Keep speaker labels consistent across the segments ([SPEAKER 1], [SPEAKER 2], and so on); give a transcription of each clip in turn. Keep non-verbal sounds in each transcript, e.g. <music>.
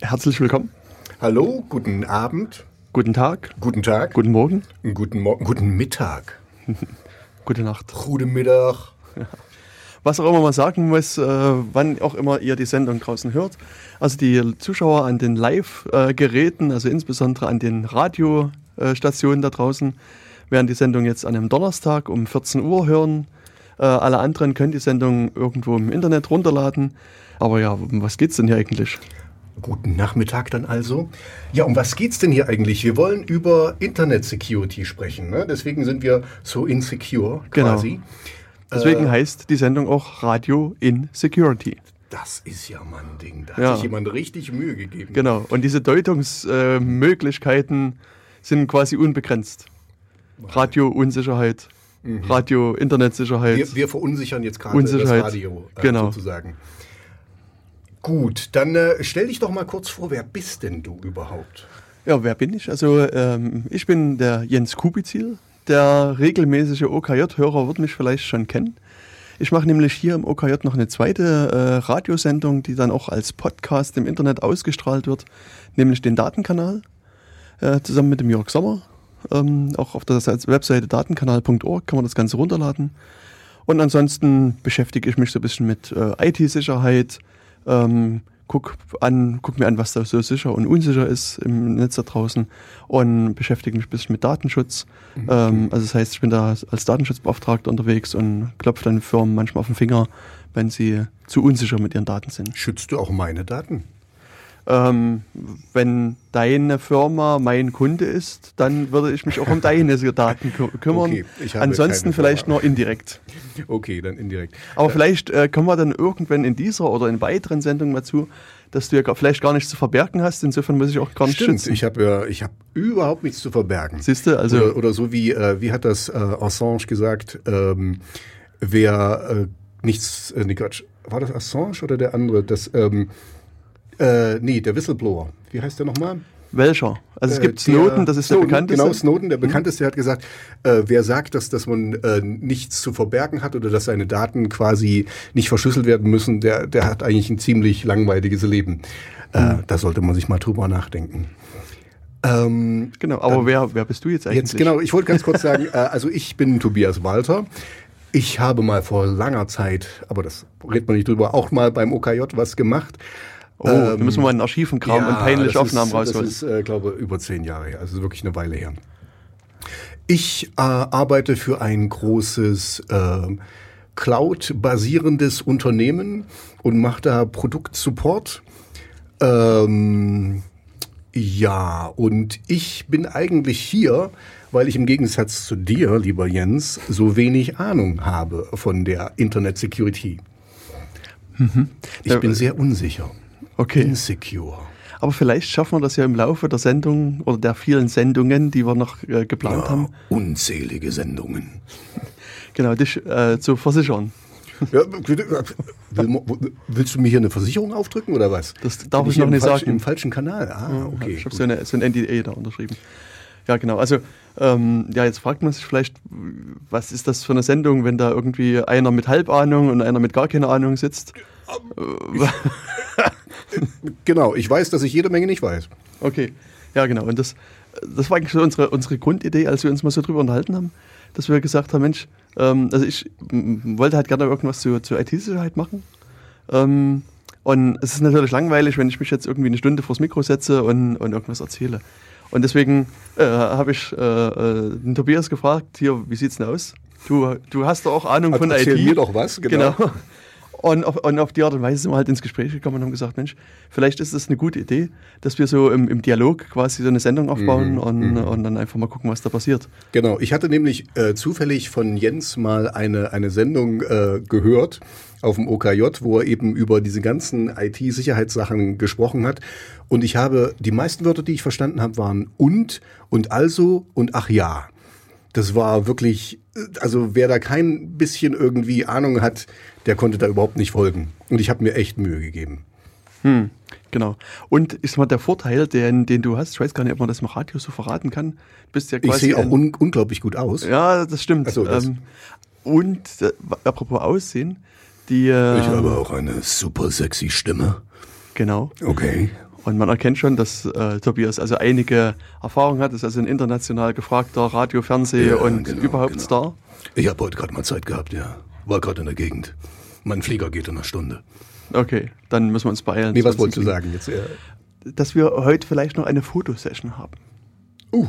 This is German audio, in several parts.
[SPEAKER 1] Herzlich willkommen.
[SPEAKER 2] Hallo, guten Abend,
[SPEAKER 1] Guten Tag.
[SPEAKER 2] guten Tag,
[SPEAKER 1] Guten Morgen.
[SPEAKER 2] guten Morgen, guten Mittag, <laughs>
[SPEAKER 1] Gute Nacht.
[SPEAKER 2] guten Mittag. <laughs>
[SPEAKER 1] Was auch immer man sagen muss, äh, wann auch immer ihr die Sendung draußen hört. Also die Zuschauer an den Live-Geräten, also insbesondere an den Radiostationen da draußen, werden die Sendung jetzt an einem Donnerstag um 14 Uhr hören. Äh, alle anderen können die Sendung irgendwo im Internet runterladen. Aber ja, um was geht's denn hier eigentlich?
[SPEAKER 2] Guten Nachmittag dann also. Ja, um was geht's denn hier eigentlich? Wir wollen über Internet Security sprechen, ne? Deswegen sind wir so insecure
[SPEAKER 1] Genau.
[SPEAKER 2] quasi.
[SPEAKER 1] Deswegen
[SPEAKER 2] Äh.
[SPEAKER 1] heißt die Sendung auch Radio in Security.
[SPEAKER 2] Das ist ja mal ein Ding. Da
[SPEAKER 1] Ja.
[SPEAKER 2] hat sich jemand richtig Mühe gegeben.
[SPEAKER 1] Genau. Und diese Deutungsmöglichkeiten äh, sind quasi unbegrenzt. Radio-Unsicherheit, Radio-Internetsicherheit.
[SPEAKER 2] Wir, wir verunsichern jetzt gerade das
[SPEAKER 1] Unsicherheit.
[SPEAKER 2] Radio äh,
[SPEAKER 1] Genau.
[SPEAKER 2] sozusagen. Gut, dann äh, stell dich doch mal kurz vor, wer bist denn du überhaupt?
[SPEAKER 1] Ja, wer bin ich? Also ähm, ich bin der Jens Kubizil. Der regelmäßige OKJ-Hörer wird mich vielleicht schon kennen. Ich mache nämlich hier im OKJ noch eine zweite äh, Radiosendung, die dann auch als Podcast im Internet ausgestrahlt wird, nämlich den Datenkanal, äh, zusammen mit dem Jörg Sommer. Ähm, auch auf der Webseite datenkanal.org kann man das Ganze runterladen. Und ansonsten beschäftige ich mich so ein bisschen mit äh, IT-Sicherheit, ähm, guck, an, guck mir an, was da so sicher und unsicher ist im Netz da draußen und beschäftige mich ein bisschen mit Datenschutz. Ähm, also das heißt, ich bin da als Datenschutzbeauftragter unterwegs und klopfe dann Firmen manchmal auf den Finger, wenn sie zu unsicher mit ihren Daten sind.
[SPEAKER 2] Schützt du auch meine Daten?
[SPEAKER 1] Ähm, wenn deine Firma mein Kunde ist, dann würde ich mich auch um deine <laughs> Daten kü kümmern.
[SPEAKER 2] Okay, ich
[SPEAKER 1] Ansonsten vielleicht nur indirekt. <laughs>
[SPEAKER 2] Okay, dann indirekt.
[SPEAKER 1] Aber vielleicht äh, kommen wir dann irgendwann in dieser oder in weiteren Sendungen mal zu, dass du ja vielleicht gar nichts zu verbergen hast. Insofern muss ich auch gar nicht
[SPEAKER 2] Stimmt,
[SPEAKER 1] schützen.
[SPEAKER 2] ich habe ja, ich habe überhaupt nichts zu verbergen.
[SPEAKER 1] Siehst du, also
[SPEAKER 2] oder, oder so wie, äh, wie hat das äh, Assange gesagt, ähm, wer äh, nichts, äh, nee, Quatsch, war das Assange oder der andere? Das, ähm, äh, nee, der Whistleblower. Wie heißt der nochmal?
[SPEAKER 1] welcher? Also es
[SPEAKER 2] Äh,
[SPEAKER 1] gibt
[SPEAKER 2] der-
[SPEAKER 1] Snowden, das ist
[SPEAKER 2] Snowden,
[SPEAKER 1] der bekannteste.
[SPEAKER 2] Genau, Snowden, der bekannteste, hat gesagt, äh, wer sagt, dass, dass man äh, nichts zu verbergen hat oder dass seine Daten quasi nicht verschlüsselt werden müssen, der, der hat eigentlich ein ziemlich langweiliges Leben. Äh, da sollte man sich mal drüber nachdenken. Ähm,
[SPEAKER 1] Genau, aber wer, wer bist du jetzt eigentlich?
[SPEAKER 2] Jetzt genau, ich wollte ganz kurz sagen, <laughs> äh, also ich bin Tobias Walter. Ich habe mal vor langer Zeit, aber das redet man nicht drüber, auch mal beim OKJ was gemacht.
[SPEAKER 1] Oh, da müssen wir mal in den Archiven kramen und peinliche
[SPEAKER 2] das
[SPEAKER 1] Aufnahmen
[SPEAKER 2] ist,
[SPEAKER 1] rausholen.
[SPEAKER 2] Das ist, äh, glaube über zehn Jahre her, also wirklich eine Weile her. Ich äh, arbeite für ein großes äh, Cloud-basierendes Unternehmen und mache da Produktsupport. Ähm, ja, und ich bin eigentlich hier, weil ich im Gegensatz zu dir, lieber Jens, so wenig Ahnung habe von der Internet Security. Ich
[SPEAKER 1] Ja,
[SPEAKER 2] bin sehr unsicher.
[SPEAKER 1] Okay.
[SPEAKER 2] Insecure.
[SPEAKER 1] Aber vielleicht schaffen wir das ja im Laufe der Sendung oder der vielen Sendungen, die wir noch äh, geplant haben,
[SPEAKER 2] unzählige Sendungen. <laughs>
[SPEAKER 1] genau, dich äh, zu versichern.
[SPEAKER 2] Ja, will, willst du mir hier eine Versicherung aufdrücken oder was?
[SPEAKER 1] Das darf
[SPEAKER 2] Bin
[SPEAKER 1] ich noch nicht
[SPEAKER 2] falschen,
[SPEAKER 1] sagen.
[SPEAKER 2] Im falschen Kanal. Ah, okay.
[SPEAKER 1] Ich habe so, eine, so ein NDA da unterschrieben. Ja, genau. Also, ähm, ja, jetzt fragt man sich vielleicht, was ist das für eine Sendung, wenn da irgendwie einer mit Halbahnung und einer mit gar keiner Ahnung sitzt? <laughs>
[SPEAKER 2] Genau, ich weiß, dass ich jede Menge nicht weiß.
[SPEAKER 1] Okay, ja, genau. Und das, das war eigentlich so unsere, unsere Grundidee, als wir uns mal so drüber unterhalten haben, dass wir gesagt haben, Mensch, ähm, also ich wollte halt gerne irgendwas zu, zu IT-Sicherheit machen. Ähm, und es ist natürlich langweilig, wenn ich mich jetzt irgendwie eine Stunde vors Mikro setze und, und irgendwas erzähle. Und deswegen äh, habe ich äh, äh, den Tobias gefragt, hier, wie sieht's denn aus? Du, du hast doch auch Ahnung von
[SPEAKER 2] Erzähl
[SPEAKER 1] IT.
[SPEAKER 2] mir doch was, genau.
[SPEAKER 1] Genau. Und auf, und auf die Art und Weise sind wir halt ins Gespräch gekommen und haben gesagt, Mensch, vielleicht ist es eine gute Idee, dass wir so im, im Dialog quasi so eine Sendung aufbauen und, und dann einfach mal gucken, was da passiert.
[SPEAKER 2] Genau, ich hatte nämlich äh, zufällig von Jens mal eine, eine Sendung äh, gehört auf dem OKJ, wo er eben über diese ganzen IT-Sicherheitssachen gesprochen hat. Und ich habe, die meisten Wörter, die ich verstanden habe, waren und und also und ach ja. Das war wirklich, also wer da kein bisschen irgendwie Ahnung hat, der konnte da überhaupt nicht folgen. Und ich habe mir echt Mühe gegeben.
[SPEAKER 1] Hm, genau. Und ist mal der Vorteil, den, den du hast, ich weiß gar nicht, ob man das im Radio so verraten kann, bist ja
[SPEAKER 2] Ich
[SPEAKER 1] quasi
[SPEAKER 2] sehe auch un unglaublich gut aus.
[SPEAKER 1] Ja, das stimmt.
[SPEAKER 2] Ach so, das-
[SPEAKER 1] ähm, und äh, apropos Aussehen, die äh,
[SPEAKER 2] Ich habe auch eine super sexy Stimme.
[SPEAKER 1] genau.
[SPEAKER 2] Okay.
[SPEAKER 1] Und man erkennt schon, dass äh, Tobias also einige Erfahrung hat, ist also ein international gefragter Radio-, Fernseh-
[SPEAKER 2] Ja,
[SPEAKER 1] und
[SPEAKER 2] genau,
[SPEAKER 1] überhaupt
[SPEAKER 2] genau.
[SPEAKER 1] Star.
[SPEAKER 2] Ich habe heute gerade mal Zeit gehabt, ja. War gerade in der Gegend. Mein Flieger geht in einer Stunde.
[SPEAKER 1] Okay, dann müssen wir uns beeilen.
[SPEAKER 2] Nee, was wolltest du sagen jetzt? Äh,
[SPEAKER 1] Dass wir heute vielleicht noch eine Fotosession haben.
[SPEAKER 2] uh,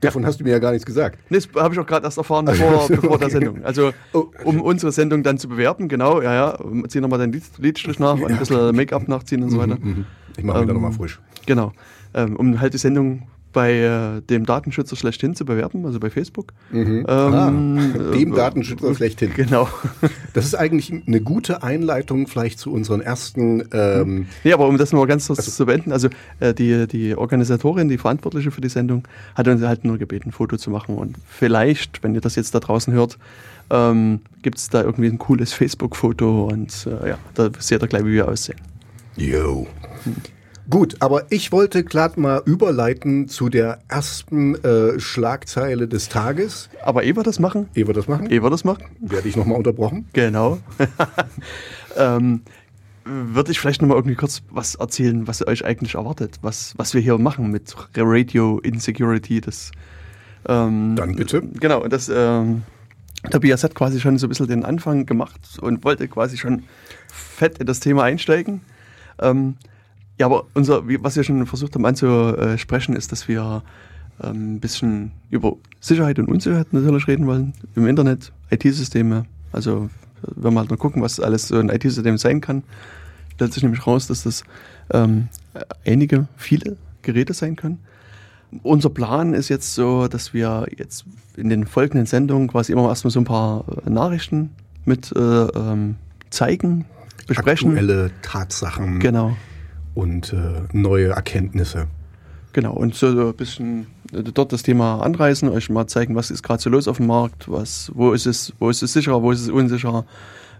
[SPEAKER 2] davon hast du mir ja gar nichts gesagt.
[SPEAKER 1] Nee, Das habe ich auch gerade erst erfahren bevor, <laughs>
[SPEAKER 2] so,
[SPEAKER 1] bevor der
[SPEAKER 2] okay.
[SPEAKER 1] Sendung. Also,
[SPEAKER 2] Oh.
[SPEAKER 1] um unsere Sendung dann zu bewerben, genau, ja, ja. Zieh nochmal den Lied, Liedstrich nach und ein bisschen Make-up nachziehen und so weiter.
[SPEAKER 2] Mhm. Ich mache wieder
[SPEAKER 1] Ähm,
[SPEAKER 2] nochmal frisch.
[SPEAKER 1] Genau. Ähm, um halt die Sendung bei äh, dem Datenschützer schlechthin zu bewerben, also bei Facebook. Ähm,
[SPEAKER 2] Ah,
[SPEAKER 1] äh,
[SPEAKER 2] dem Datenschützer schlechthin.
[SPEAKER 1] Genau. <laughs>
[SPEAKER 2] Das ist eigentlich eine gute Einleitung vielleicht zu unseren ersten. Ähm,
[SPEAKER 1] Nee, aber um das nur ganz kurz zu beenden, also äh, die, die Organisatorin, die Verantwortliche für die Sendung, hat uns halt nur gebeten, ein Foto zu machen. Und vielleicht, wenn ihr das jetzt da draußen hört, ähm, gibt es da irgendwie ein cooles Facebook-Foto und äh, ja, da seht ihr gleich, wie wir aussehen.
[SPEAKER 2] Yo. Gut, aber ich wollte gerade mal überleiten zu der ersten äh, Schlagzeile des Tages.
[SPEAKER 1] Aber ehe wir das machen,
[SPEAKER 2] Ehe wir das machen,
[SPEAKER 1] ehe wir das machen,
[SPEAKER 2] werde ich nochmal unterbrochen.
[SPEAKER 1] genau, <laughs> ähm, würde ich vielleicht nochmal irgendwie kurz was erzählen, was euch eigentlich erwartet, was, was wir hier machen mit Radio Insecurity, das ähm,
[SPEAKER 2] Dann bitte.
[SPEAKER 1] Genau, das ähm, Tobias hat quasi schon so ein bisschen den Anfang gemacht und wollte quasi schon fett in das Thema einsteigen. Ähm, ja, aber unser, was wir schon versucht haben anzusprechen, ist, dass wir ähm, ein bisschen über Sicherheit und Unsicherheit natürlich reden wollen im Internet, IT-Systeme. Also wenn wir halt mal gucken, was alles so ein IT-System sein kann, stellt sich nämlich raus, dass das ähm, einige, viele Geräte sein können. Unser Plan ist jetzt so, dass wir jetzt in den folgenden Sendungen quasi immer erstmal so ein paar äh, Nachrichten mit äh, ähm, zeigen, besprechen.
[SPEAKER 2] Aktuelle Tatsachen
[SPEAKER 1] Genau,
[SPEAKER 2] und äh, neue Erkenntnisse.
[SPEAKER 1] genau. Und so ein bisschen äh, dort das Thema anreißen, euch mal zeigen, was ist gerade so los auf dem Markt, was, wo ist es, wo ist es sicherer, wo ist es unsicherer,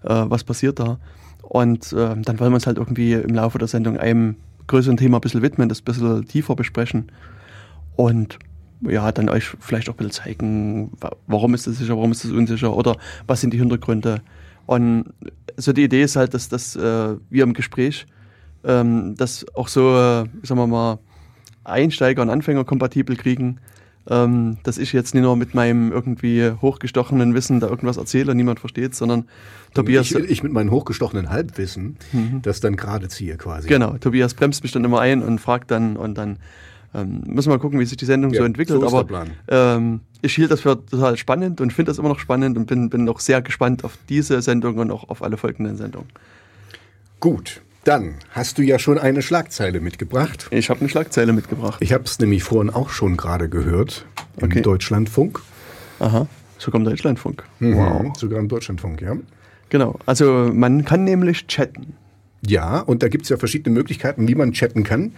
[SPEAKER 1] äh, was passiert da. Und äh, dann wollen wir uns halt irgendwie im Laufe der Sendung einem größeren Thema ein bisschen widmen, das ein bisschen tiefer besprechen. Und ja, dann euch vielleicht auch ein bisschen zeigen, wa- warum ist das sicher, warum ist das unsicher oder was sind die Hintergründe. Und so die Idee ist halt, dass, dass äh, wir im Gespräch ähm, das auch so, äh, sagen wir mal, Einsteiger und Anfänger kompatibel kriegen, ähm, dass ich jetzt nicht nur mit meinem irgendwie hochgestochenen Wissen da irgendwas erzähle und niemand versteht, sondern Tobias,
[SPEAKER 2] Ich, ich mit meinem hochgestochenen Halbwissen das dann gerade ziehe quasi.
[SPEAKER 1] genau, Tobias bremst mich dann immer ein und fragt dann und dann ähm, müssen wir mal gucken, wie sich die Sendung
[SPEAKER 2] Ja,
[SPEAKER 1] so entwickelt.
[SPEAKER 2] so ist
[SPEAKER 1] aber
[SPEAKER 2] Plan.
[SPEAKER 1] Ähm, ich hielt das für total spannend und finde das immer noch spannend und bin, bin auch sehr gespannt auf diese Sendung und auch auf alle folgenden Sendungen.
[SPEAKER 2] Gut, dann hast du ja schon eine Schlagzeile mitgebracht.
[SPEAKER 1] Ich habe eine Schlagzeile mitgebracht.
[SPEAKER 2] Ich habe es nämlich vorhin auch schon gerade gehört im
[SPEAKER 1] Okay.
[SPEAKER 2] Deutschlandfunk.
[SPEAKER 1] Aha, so kommt Deutschlandfunk.
[SPEAKER 2] Wow. Sogar im Deutschlandfunk, ja.
[SPEAKER 1] Genau, also man kann nämlich chatten.
[SPEAKER 2] Ja, und da gibt es ja verschiedene Möglichkeiten, wie man chatten kann.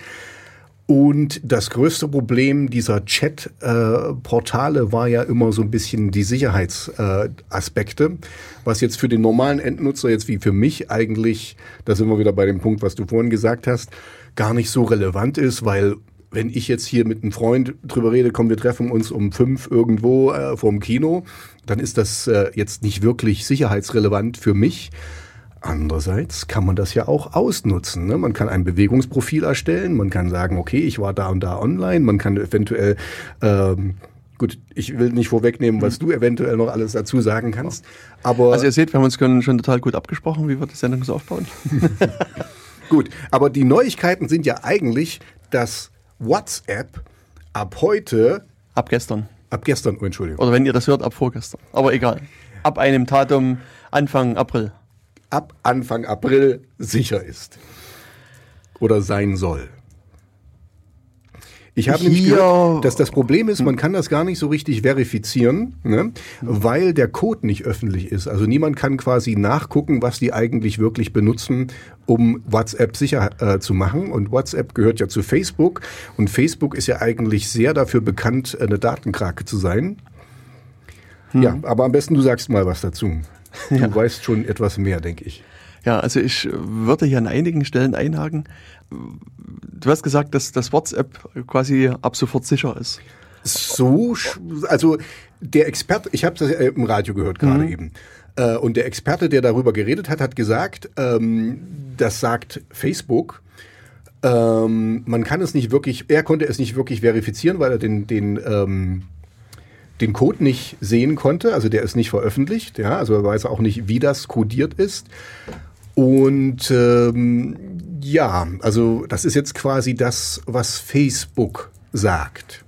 [SPEAKER 2] Und das größte Problem dieser Chat-Portale war ja immer so ein bisschen die Sicherheitsaspekte, Aspekte, was jetzt für den normalen Endnutzer, jetzt wie für mich eigentlich, da sind wir wieder bei dem Punkt, was du vorhin gesagt hast, gar nicht so relevant ist, weil wenn ich jetzt hier mit einem Freund drüber rede, komm, wir treffen uns um fünf irgendwo äh, vorm Kino, dann ist das äh, jetzt nicht wirklich sicherheitsrelevant für mich. Andererseits kann man das ja auch ausnutzen. Ne? Man kann ein Bewegungsprofil erstellen, man kann sagen, okay, ich war da und da online, man kann eventuell, ähm, gut, ich will nicht vorwegnehmen, was du eventuell noch alles dazu sagen kannst, aber
[SPEAKER 1] Also ihr seht, wir haben uns schon, schon total gut abgesprochen, wie wir die Sendung so aufbauen. <laughs> <laughs>
[SPEAKER 2] gut, aber die Neuigkeiten sind ja eigentlich, dass WhatsApp ab heute,
[SPEAKER 1] Ab gestern.
[SPEAKER 2] ab gestern, oh, Entschuldigung,
[SPEAKER 1] Oder wenn ihr das hört, ab vorgestern. Aber egal. Ab einem Datum Anfang April.
[SPEAKER 2] Ab Anfang April sicher ist oder sein soll. Ich habe nämlich gehört, dass das Problem ist, man kann das gar nicht so richtig verifizieren, ne? weil der Code nicht öffentlich ist. Also niemand kann quasi nachgucken, was die eigentlich wirklich benutzen, um WhatsApp sicher äh, zu machen. Und WhatsApp gehört ja zu Facebook. Und Facebook ist ja eigentlich sehr dafür bekannt, eine Datenkrake zu sein. Ja, aber am besten du sagst mal was dazu. Du weißt schon etwas mehr, denke ich.
[SPEAKER 1] Ja, also ich würde hier an einigen Stellen einhaken. Du hast gesagt, dass das WhatsApp quasi ab sofort sicher ist.
[SPEAKER 2] So, also der Experte, ich habe das im Radio gehört gerade eben. Äh, und der Experte, der darüber geredet hat, hat gesagt, ähm, das sagt Facebook. Ähm, man kann es nicht wirklich, er konnte es nicht wirklich verifizieren, weil er den, den, ähm, den Code nicht sehen konnte. Also der ist nicht veröffentlicht. Ja, also er weiß auch nicht, wie das codiert ist. Und ähm, ja, also das ist jetzt quasi das, was Facebook sagt.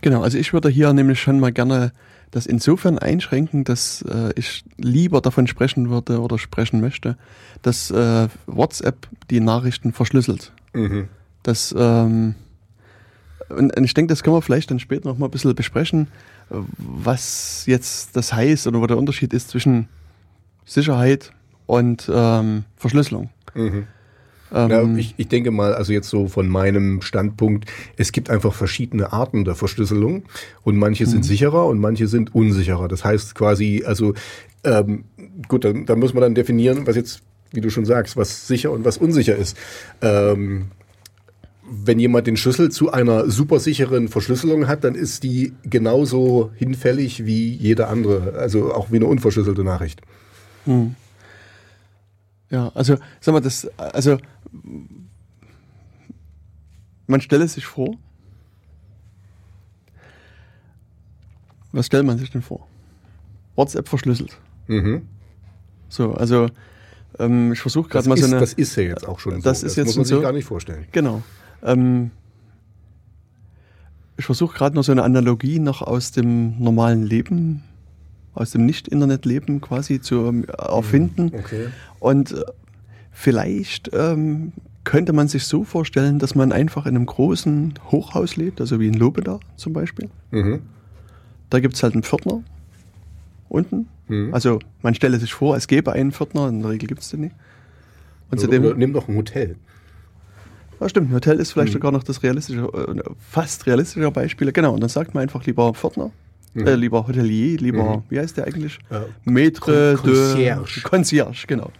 [SPEAKER 1] Genau, also ich würde hier nämlich schon mal gerne das insofern einschränken, dass äh, ich lieber davon sprechen würde oder sprechen möchte, dass äh, WhatsApp die Nachrichten verschlüsselt. Mhm. Das, ähm, und, und ich denke, das können wir vielleicht dann später noch mal ein bisschen besprechen, was jetzt das heißt oder wo der Unterschied ist zwischen Sicherheit und ähm, Verschlüsselung.
[SPEAKER 2] Mhm. Ähm, ja, ich, ich denke mal, also jetzt so von meinem Standpunkt, es gibt einfach verschiedene Arten der Verschlüsselung und manche sind mhm. sicherer und manche sind unsicherer. Das heißt quasi, also ähm, gut, dann, dann muss man dann definieren, was jetzt, wie du schon sagst, was sicher und was unsicher ist. Ähm, wenn jemand den Schlüssel zu einer supersicheren Verschlüsselung hat, dann ist die genauso hinfällig wie jede andere, also auch wie eine unverschlüsselte Nachricht. Hm.
[SPEAKER 1] Ja, also sag mal, das, also man stelle sich vor, was stellt man sich denn vor? WhatsApp verschlüsselt. Mhm. So, also ähm, ich versuche gerade mal so eine.
[SPEAKER 2] Das ist ja jetzt auch schon
[SPEAKER 1] das
[SPEAKER 2] so.
[SPEAKER 1] Ist das jetzt
[SPEAKER 2] muss man
[SPEAKER 1] sich
[SPEAKER 2] so, gar nicht vorstellen.
[SPEAKER 1] Genau. Ähm, ich versuche gerade noch so eine Analogie noch aus dem normalen Leben, aus dem Nicht-Internet-Leben quasi zu ähm, erfinden. Mhm. Okay. Und äh, vielleicht ähm, könnte man sich so vorstellen, dass man einfach in einem großen Hochhaus lebt, also wie in Lobeda zum Beispiel. Mhm. Da gibt es halt einen Pförtner unten. Mhm. Also man stelle sich vor, es gäbe einen Pförtner, in der Regel gibt es den nicht.
[SPEAKER 2] Und zudem, nimm doch ein Hotel.
[SPEAKER 1] Ja, stimmt, ein Hotel ist vielleicht mhm. sogar noch das realistische, äh, fast realistische Beispiel. Genau, und dann sagt man einfach lieber Pförtner, mhm. äh, lieber Hotelier, lieber, mhm. wie heißt der eigentlich? Äh, Maître
[SPEAKER 2] Con Concierge.
[SPEAKER 1] de Concierge, genau.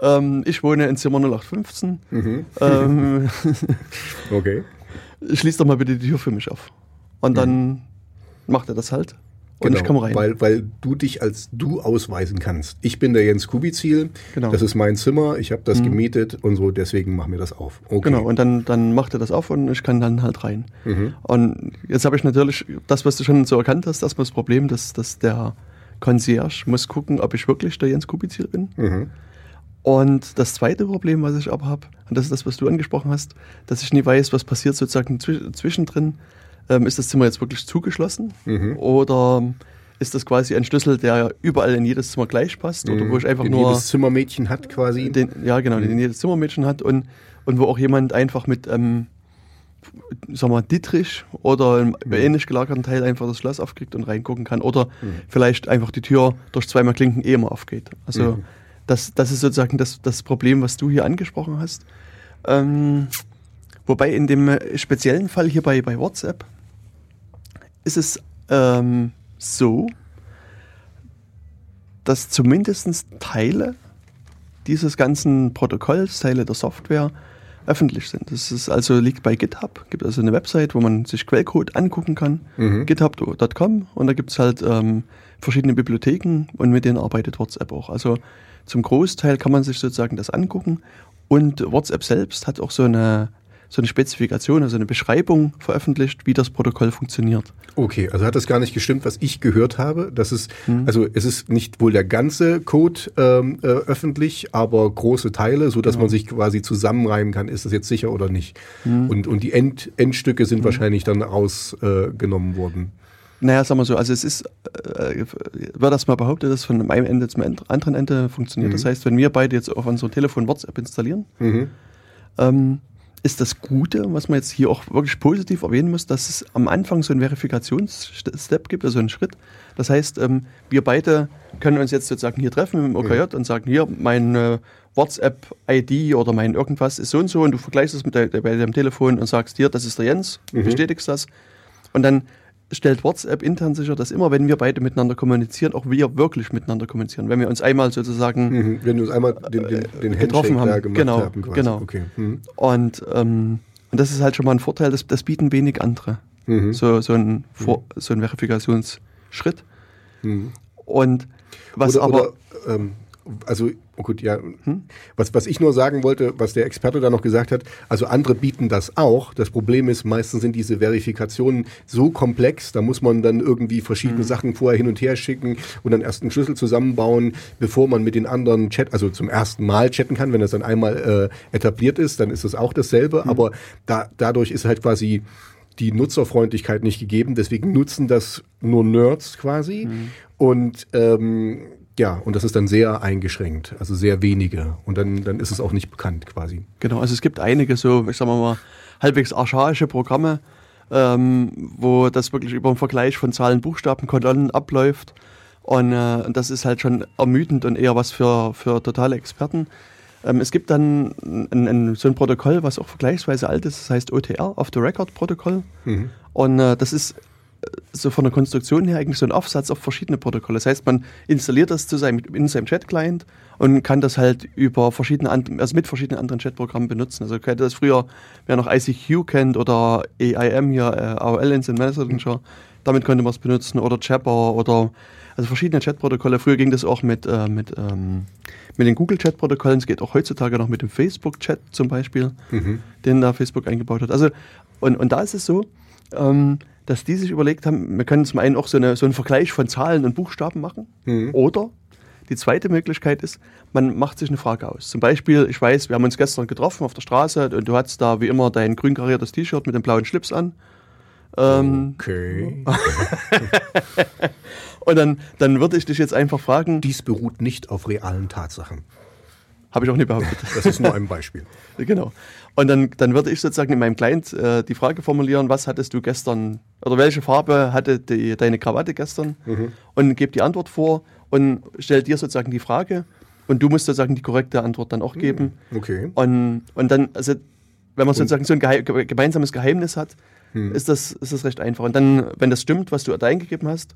[SPEAKER 1] Ähm, ich wohne in Zimmer 0815. Mhm. Ähm, <laughs>
[SPEAKER 2] okay.
[SPEAKER 1] Schließ doch mal bitte die Tür für mich auf. Und dann mhm. macht er das halt. Und genau, ich komme rein.
[SPEAKER 2] Weil, weil du dich als du ausweisen kannst. Ich bin der Jens Kubizil. Genau. Das ist mein Zimmer. Ich habe das mhm. gemietet und so. Deswegen machen wir das auf.
[SPEAKER 1] Okay. Genau. Und dann, dann macht er das auf und ich kann dann halt rein. Mhm. Und jetzt habe ich natürlich das, was du schon so erkannt hast, erstmal das Problem, dass, dass der Concierge muss gucken, ob ich wirklich der Jens Kubizil bin. Mhm. Und das zweite Problem, was ich aber habe, und das ist das, was du angesprochen hast, dass ich nie weiß, was passiert sozusagen zwischendrin. Ähm, ist das Zimmer jetzt wirklich zugeschlossen? Mhm. Oder ist das quasi ein Schlüssel, der überall in jedes Zimmer gleich passt? Oder wo ich einfach
[SPEAKER 2] den
[SPEAKER 1] nur.
[SPEAKER 2] jedes Zimmermädchen hat quasi.
[SPEAKER 1] Den, ja, genau, mhm. den jedes Zimmermädchen hat und, und wo auch jemand einfach mit, ähm, sag mal, Dietrich oder einem mhm. ähnlich gelagerten Teil einfach das Schloss aufkriegt und reingucken kann. Oder mhm. vielleicht einfach die Tür durch zweimal Klinken eh immer aufgeht. Also. Mhm. Das, das ist sozusagen das, das Problem, was du hier angesprochen hast. Ähm, wobei in dem speziellen Fall hier bei, bei WhatsApp ist es ähm, so, dass zumindest Teile dieses ganzen Protokolls, Teile der Software öffentlich sind. Das ist also liegt bei GitHub, gibt also eine Website, wo man sich Quellcode angucken kann, mhm. github.com und da gibt es halt ähm, verschiedene Bibliotheken und mit denen arbeitet WhatsApp auch. Also zum Großteil kann man sich sozusagen das angucken und WhatsApp selbst hat auch so eine, so eine Spezifikation, also eine Beschreibung veröffentlicht, wie das Protokoll funktioniert.
[SPEAKER 2] Okay, also hat das gar nicht gestimmt, was ich gehört habe. Das ist, hm. also es ist nicht wohl der ganze Code ähm, äh, öffentlich, aber große Teile, so dass ja. man sich quasi zusammenreimen kann, ist das jetzt sicher oder nicht. Hm. Und, und die End, Endstücke sind hm. wahrscheinlich dann rausgenommen äh, worden.
[SPEAKER 1] Naja, sagen wir so, also es ist, äh, wird das mal behauptet, dass von einem Ende zum anderen Ende funktioniert. Mhm. Das heißt, wenn wir beide jetzt auf unserem Telefon WhatsApp installieren, mhm. ähm, ist das Gute, was man jetzt hier auch wirklich positiv erwähnen muss, dass es am Anfang so einen Verifikationsstep gibt, also einen Schritt. Das heißt, ähm, wir beide können uns jetzt sozusagen hier treffen im OKJ mhm. und sagen, hier, meine WhatsApp-ID oder mein irgendwas ist so und so und du vergleichst es mit der, bei deinem Telefon und sagst, hier, das ist der Jens, mhm. bestätigst das. Und dann stellt WhatsApp intern sicher, dass immer, wenn wir beide miteinander kommunizieren, auch wir wirklich miteinander kommunizieren. Wenn wir uns einmal sozusagen.
[SPEAKER 2] Mhm, wenn wir uns einmal den, den, den
[SPEAKER 1] getroffen haben, gemacht genau,
[SPEAKER 2] haben.
[SPEAKER 1] Quasi. Genau. Okay. Mhm. Und, ähm, und das ist halt schon mal ein Vorteil, das, das bieten wenig andere. Mhm. So, so, ein Vor, mhm. so ein Verifikationsschritt. Mhm. Und was
[SPEAKER 2] oder,
[SPEAKER 1] aber.
[SPEAKER 2] Oder, ähm, also Oh gut, ja. Hm? Was, was ich nur sagen wollte, was der Experte da noch gesagt hat, also andere bieten das auch. Das Problem ist, meistens sind diese Verifikationen so komplex, da muss man dann irgendwie verschiedene mhm. Sachen vorher hin und her schicken und dann erst einen Schlüssel zusammenbauen, bevor man mit den anderen Chat, also zum ersten Mal chatten kann. Wenn das dann einmal äh, etabliert ist, dann ist es auch dasselbe. Mhm. Aber da, dadurch ist halt quasi die Nutzerfreundlichkeit nicht gegeben. Deswegen nutzen das nur Nerds quasi. Mhm. Und ähm, ja, und das ist dann sehr eingeschränkt, also sehr wenige. Und dann, dann ist es auch nicht bekannt quasi.
[SPEAKER 1] Genau, also es gibt einige so, ich sag mal, halbwegs archaische Programme, ähm, wo das wirklich über einen Vergleich von Zahlen, Buchstaben, Kolonnen abläuft. Und äh, das ist halt schon ermüdend und eher was für, für totale Experten. Ähm, es gibt dann ein, ein, so ein Protokoll, was auch vergleichsweise alt ist, das heißt OTR, Off-the-Record-Protokoll. Mhm. Und äh, das ist so von der Konstruktion her eigentlich so ein Aufsatz auf verschiedene Protokolle. Das heißt, man installiert das zu seinem, in seinem Chat-Client und kann das halt über verschiedene, also mit verschiedenen anderen Chat-Programmen benutzen. Also hätte das früher, wer noch ICQ kennt oder AIM hier, äh, AOL Instant Messenger, damit konnte man es benutzen oder Jabber oder also verschiedene Chat-Protokolle. Früher ging das auch mit, äh, mit, ähm, mit den Google-Chat-Protokollen. Es geht auch heutzutage noch mit dem Facebook-Chat zum Beispiel, mhm. den da Facebook eingebaut hat. Also, und, und da ist es so, ähm, dass die sich überlegt haben, wir können zum einen auch so, eine, so einen Vergleich von Zahlen und Buchstaben machen. Mhm. Oder die zweite Möglichkeit ist, man macht sich eine Frage aus. Zum Beispiel, ich weiß, wir haben uns gestern getroffen auf der Straße und du hattest da wie immer dein grün kariertes T-Shirt mit dem blauen Schlips an.
[SPEAKER 2] Ähm, okay. <laughs>
[SPEAKER 1] und dann, dann würde ich dich jetzt einfach fragen.
[SPEAKER 2] Dies beruht nicht auf realen Tatsachen.
[SPEAKER 1] Habe ich auch nicht behauptet.
[SPEAKER 2] Das ist nur ein Beispiel. <laughs>
[SPEAKER 1] genau. Und dann, dann würde ich sozusagen in meinem Client äh, die Frage formulieren, was hattest du gestern oder welche Farbe hatte die, deine Krawatte gestern? Mhm. Und gebe die Antwort vor und stell dir sozusagen die Frage und du musst sozusagen die korrekte Antwort dann auch mhm. geben.
[SPEAKER 2] Okay.
[SPEAKER 1] Und, und dann, also wenn man sozusagen so ein Geheim, gemeinsames Geheimnis hat, mhm. ist, das, ist das recht einfach. Und dann, wenn das stimmt, was du da eingegeben hast,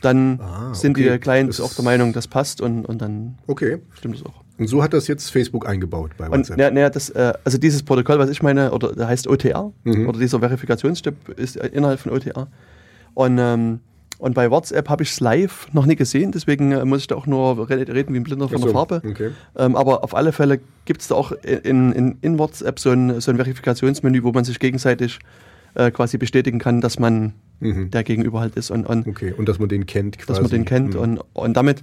[SPEAKER 1] dann ah, sind okay. die Clients das auch der Meinung, das passt und, und dann
[SPEAKER 2] okay.
[SPEAKER 1] stimmt es auch.
[SPEAKER 2] Und so hat das jetzt Facebook eingebaut bei WhatsApp.
[SPEAKER 1] Und, ja, ja, das, äh, also dieses Protokoll, was ich meine, oder der heißt OTR, mhm. oder dieser Verifikationsstep ist innerhalb von OTR. Und, ähm, und bei WhatsApp habe ich es live noch nie gesehen, deswegen äh, muss ich da auch nur reden wie ein Blinder von so, der Farbe. Okay. Ähm, aber auf alle Fälle gibt es da auch in, in, in WhatsApp so ein, so ein Verifikationsmenü, wo man sich gegenseitig äh, quasi bestätigen kann, dass man mhm. der Gegenüber halt ist. Und, und,
[SPEAKER 2] okay, und dass man den kennt
[SPEAKER 1] quasi. Dass man den kennt mhm. und, und damit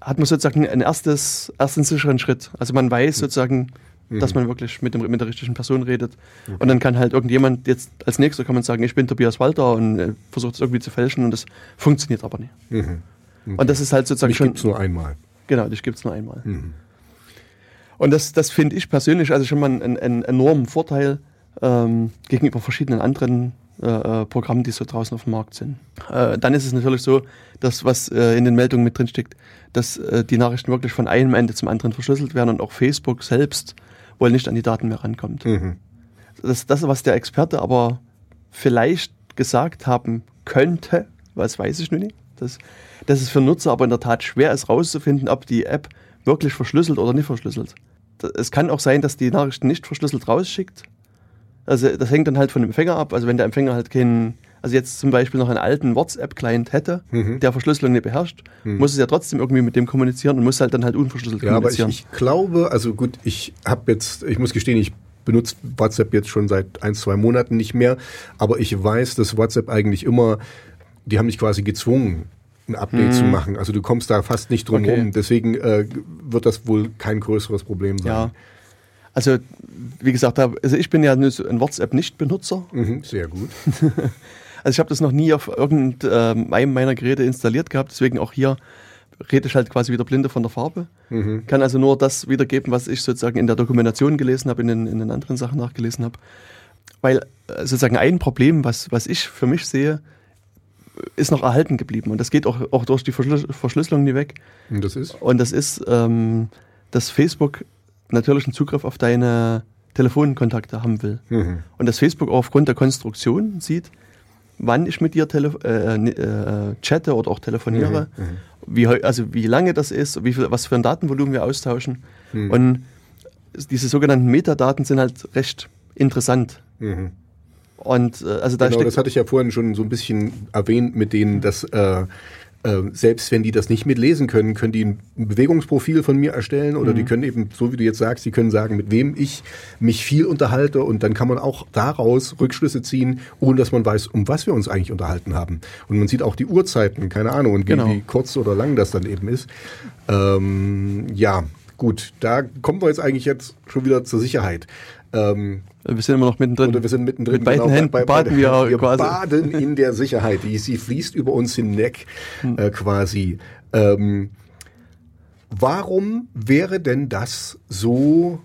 [SPEAKER 1] hat man sozusagen einen erstes, ersten sicheren Schritt. Also man weiß mhm. sozusagen, mhm. dass man wirklich mit, dem, mit der richtigen Person redet. Okay. Und dann kann halt irgendjemand jetzt als nächster kann man sagen, ich bin Tobias Walter und äh, versucht es irgendwie zu fälschen und das funktioniert aber nicht. Mhm. Okay. Und das ist halt sozusagen
[SPEAKER 2] dich schon. Gibt's nur einmal.
[SPEAKER 1] Genau, dich gibt es nur einmal. Mhm. Und das, das finde ich persönlich also schon mal einen, einen enormen Vorteil ähm, gegenüber verschiedenen anderen äh, äh, Programmen, die so draußen auf dem Markt sind. Äh, dann ist es natürlich so, dass was äh, in den Meldungen mit drin steckt, dass äh, die Nachrichten wirklich von einem Ende zum anderen verschlüsselt werden und auch Facebook selbst wohl nicht an die Daten mehr rankommt. Mhm. Das, das, was der Experte aber vielleicht gesagt haben könnte, was weiß ich nun nicht, dass, dass es für Nutzer aber in der Tat schwer ist, herauszufinden, ob die App wirklich verschlüsselt oder nicht verschlüsselt. Es kann auch sein, dass die Nachrichten nicht verschlüsselt rausschickt, also das hängt dann halt von dem Empfänger ab. Also wenn der Empfänger halt keinen, also jetzt zum Beispiel noch einen alten WhatsApp-Client hätte, mhm. der Verschlüsselung nicht beherrscht, mhm. muss es ja trotzdem irgendwie mit dem kommunizieren und muss halt dann halt unverschlüsselt ja, kommunizieren.
[SPEAKER 2] Aber ich, ich glaube, also gut, ich habe jetzt, ich muss gestehen, ich benutze WhatsApp jetzt schon seit ein, zwei Monaten nicht mehr, aber ich weiß, dass WhatsApp eigentlich immer, die haben mich quasi gezwungen, ein Update mhm. zu machen. Also du kommst da fast nicht drum okay. rum. Deswegen äh, wird das wohl kein größeres Problem sein.
[SPEAKER 1] Ja. Also, wie gesagt, also ich bin ja ein WhatsApp-Nicht-Benutzer.
[SPEAKER 2] Mhm, sehr gut. <laughs>
[SPEAKER 1] also ich habe das noch nie auf irgendeinem meiner Geräte installiert gehabt, deswegen auch hier rede ich halt quasi wieder Blinde von der Farbe. Mhm. Kann also nur das wiedergeben, was ich sozusagen in der Dokumentation gelesen habe, in den, in den anderen Sachen nachgelesen habe. Weil äh, sozusagen ein Problem, was, was ich für mich sehe, ist noch erhalten geblieben. Und das geht auch, auch durch die Verschlüsselung nie weg.
[SPEAKER 2] Und das ist?
[SPEAKER 1] Und das ist, ähm, dass Facebook natürlichen Zugriff auf deine Telefonkontakte haben will. Mhm. Und dass Facebook auch aufgrund der Konstruktion sieht, wann ich mit dir tele äh, äh, chatte oder auch telefoniere, mhm. mhm. wie, also wie lange das ist, wie viel, was für ein Datenvolumen wir austauschen. Mhm. Und diese sogenannten Metadaten sind halt recht interessant. Mhm.
[SPEAKER 2] Und äh, also da genau, das hatte ich ja vorhin schon so ein bisschen erwähnt mit denen, dass äh, äh, selbst wenn die das nicht mitlesen können, können die ein Bewegungsprofil von mir erstellen oder die können eben, so wie du jetzt sagst, die können sagen, mit wem ich mich viel unterhalte und dann kann man auch daraus Rückschlüsse ziehen, ohne dass man weiß, um was wir uns eigentlich unterhalten haben. Und man sieht auch die Uhrzeiten, keine Ahnung, und wie,
[SPEAKER 1] Genau.
[SPEAKER 2] wie kurz oder lang das dann eben ist. Ähm, ja, gut, da kommen wir jetzt eigentlich jetzt schon wieder zur Sicherheit. Ähm,
[SPEAKER 1] Wir sind immer noch mittendrin.
[SPEAKER 2] oder wir sind mittendrin.
[SPEAKER 1] Mit beiden Händen baden wir
[SPEAKER 2] wir
[SPEAKER 1] quasi.
[SPEAKER 2] baden in der Sicherheit. Die, sie fließt über uns hinweg äh, quasi. Ähm, warum wäre denn das so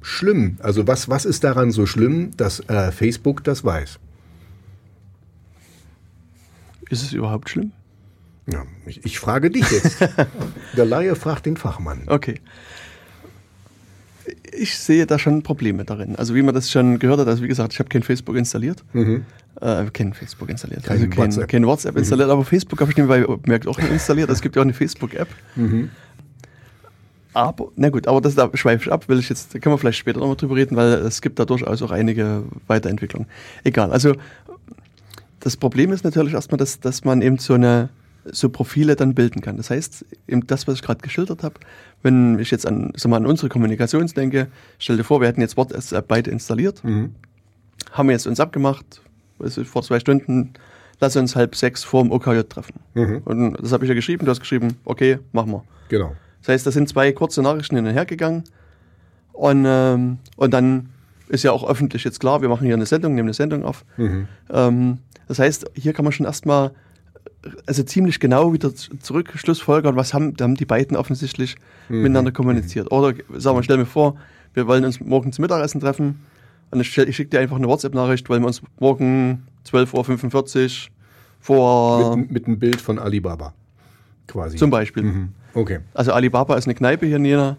[SPEAKER 2] schlimm? Also was, was ist daran so schlimm, dass äh, Facebook das weiß?
[SPEAKER 1] Ist es überhaupt schlimm?
[SPEAKER 2] Ja, ich, ich frage dich jetzt. <laughs> der Laie fragt den Fachmann.
[SPEAKER 1] Okay. Ich sehe da schon Probleme darin. Also wie man das schon gehört hat, also wie gesagt, ich habe kein Facebook installiert. Äh, kein Facebook installiert.
[SPEAKER 2] Mhm. Kein
[SPEAKER 1] also kein
[SPEAKER 2] WhatsApp. Mhm.
[SPEAKER 1] kein WhatsApp installiert, aber Facebook habe ich nebenbei bemerkt auch nicht installiert. Es gibt ja auch eine Facebook-App.
[SPEAKER 2] Mhm.
[SPEAKER 1] Aber, na gut, aber das da schweife ich ab, will ich jetzt, da können wir vielleicht später nochmal drüber reden, weil es gibt da durchaus auch einige Weiterentwicklungen. Egal, also das Problem ist natürlich erstmal, dass, dass man eben so eine so Profile dann bilden kann. Das heißt, eben das, was ich gerade geschildert habe, wenn ich jetzt an, sag mal, an unsere Kommunikation denke, stell dir vor, wir hätten jetzt WhatsApp beide installiert, haben wir jetzt uns abgemacht, ich, vor zwei Stunden, lass uns halb sechs vor dem OKJ treffen. Und das habe ich ja geschrieben, du hast geschrieben, okay, machen wir.
[SPEAKER 2] Genau.
[SPEAKER 1] Das heißt, da sind zwei kurze Nachrichten hin und her gegangen. Und, ähm, und dann ist ja auch öffentlich jetzt klar, wir machen hier eine Sendung, nehmen eine Sendung auf. Ähm, das heißt, hier kann man schon erstmal also ziemlich genau wieder zurück Schlussfolgern, was haben, haben die beiden offensichtlich miteinander kommuniziert. Oder sagen wir, stell mir vor, wir wollen uns morgen zum Mittagessen treffen und ich, ich schicke dir einfach eine WhatsApp-Nachricht, wollen wir uns morgen 12.45 Uhr vor
[SPEAKER 2] Mit, mit einem Bild von Alibaba. Quasi.
[SPEAKER 1] zum Beispiel.
[SPEAKER 2] Mhm. Okay.
[SPEAKER 1] Also Alibaba ist eine Kneipe hier in Jena.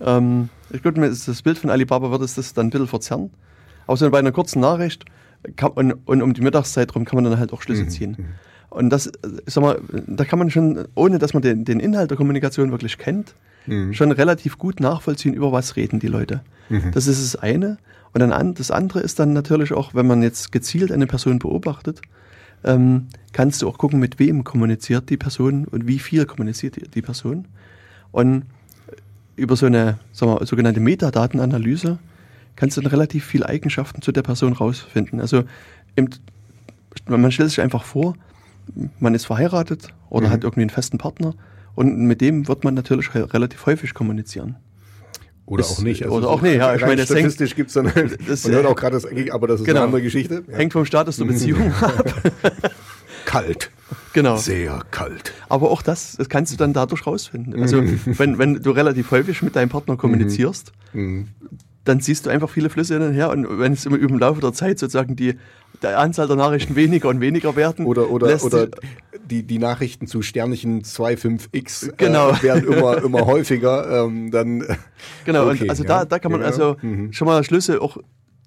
[SPEAKER 1] Ähm, ich glaube, das Bild von Alibaba wird es das dann ein bisschen verzerren. Aber so bei einer kurzen Nachricht kann, und, und um die Mittagszeit rum kann man dann halt auch Schlüsse ziehen. Und das, äh, sag mal, da kann man schon, ohne dass man den, den Inhalt der Kommunikation wirklich kennt, schon relativ gut nachvollziehen, über was reden die Leute. Das ist das eine. Und dann an, das andere ist dann natürlich auch, wenn man jetzt gezielt eine Person beobachtet, ähm, kannst du auch gucken, mit wem kommuniziert die Person und wie viel kommuniziert die, die Person. Und über so eine sagen wir, sogenannte Metadatenanalyse kannst du dann relativ viele Eigenschaften zu der Person rausfinden. Also im, man stellt sich einfach vor, man ist verheiratet oder hat irgendwie einen festen Partner und mit dem wird man natürlich relativ häufig kommunizieren.
[SPEAKER 2] Oder
[SPEAKER 1] Ist-
[SPEAKER 2] auch nicht. Also
[SPEAKER 1] oder auch nicht, ja. Ich meine, das
[SPEAKER 2] statistisch gibt es dann, <laughs>
[SPEAKER 1] das,
[SPEAKER 2] man hört auch gerade das, aber das ist
[SPEAKER 1] genau.
[SPEAKER 2] eine andere Geschichte. Ja.
[SPEAKER 1] Hängt vom Status der <laughs> Beziehung ab. <laughs>
[SPEAKER 2] Kalt.
[SPEAKER 1] Genau.
[SPEAKER 2] Sehr kalt.
[SPEAKER 1] Aber auch das, das kannst du dann dadurch rausfinden. Also wenn, wenn du relativ häufig mit deinem Partner kommunizierst,
[SPEAKER 2] Mhm.
[SPEAKER 1] dann siehst du einfach viele Flüsse hin und her und wenn es im, im Laufe der Zeit sozusagen die, die Anzahl der Nachrichten weniger und weniger werden,
[SPEAKER 2] Oder, oder, oder die, die Nachrichten zu Sternchen 25x
[SPEAKER 1] Genau.
[SPEAKER 2] äh, <laughs> werden immer, <laughs> immer häufiger. Ähm, dann,
[SPEAKER 1] Genau,
[SPEAKER 2] Okay,
[SPEAKER 1] und also
[SPEAKER 2] ja.
[SPEAKER 1] da, da kann man
[SPEAKER 2] Ja,
[SPEAKER 1] also
[SPEAKER 2] mhm.
[SPEAKER 1] schon mal Schlüsse auch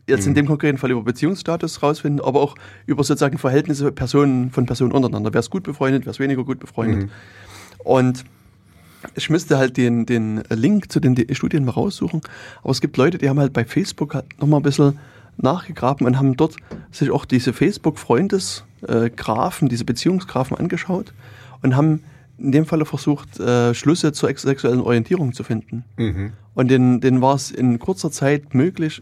[SPEAKER 1] jetzt in dem konkreten Fall über Beziehungsstatus rausfinden, aber auch über sozusagen Verhältnisse Personen von Personen untereinander. Wer ist gut befreundet, wer ist weniger gut befreundet.
[SPEAKER 2] Mhm.
[SPEAKER 1] Und ich müsste halt den, den Link zu den Studien mal raussuchen, aber es gibt Leute, die haben halt bei Facebook halt nochmal ein bisschen nachgegraben und haben dort sich auch diese Facebook-Freundes-Graphen, diese Beziehungsgraphen angeschaut und haben in dem Falle versucht, äh, Schlüsse zur ex- sexuellen Orientierung zu finden.
[SPEAKER 2] Mhm.
[SPEAKER 1] Und denen, denen war es in kurzer Zeit möglich,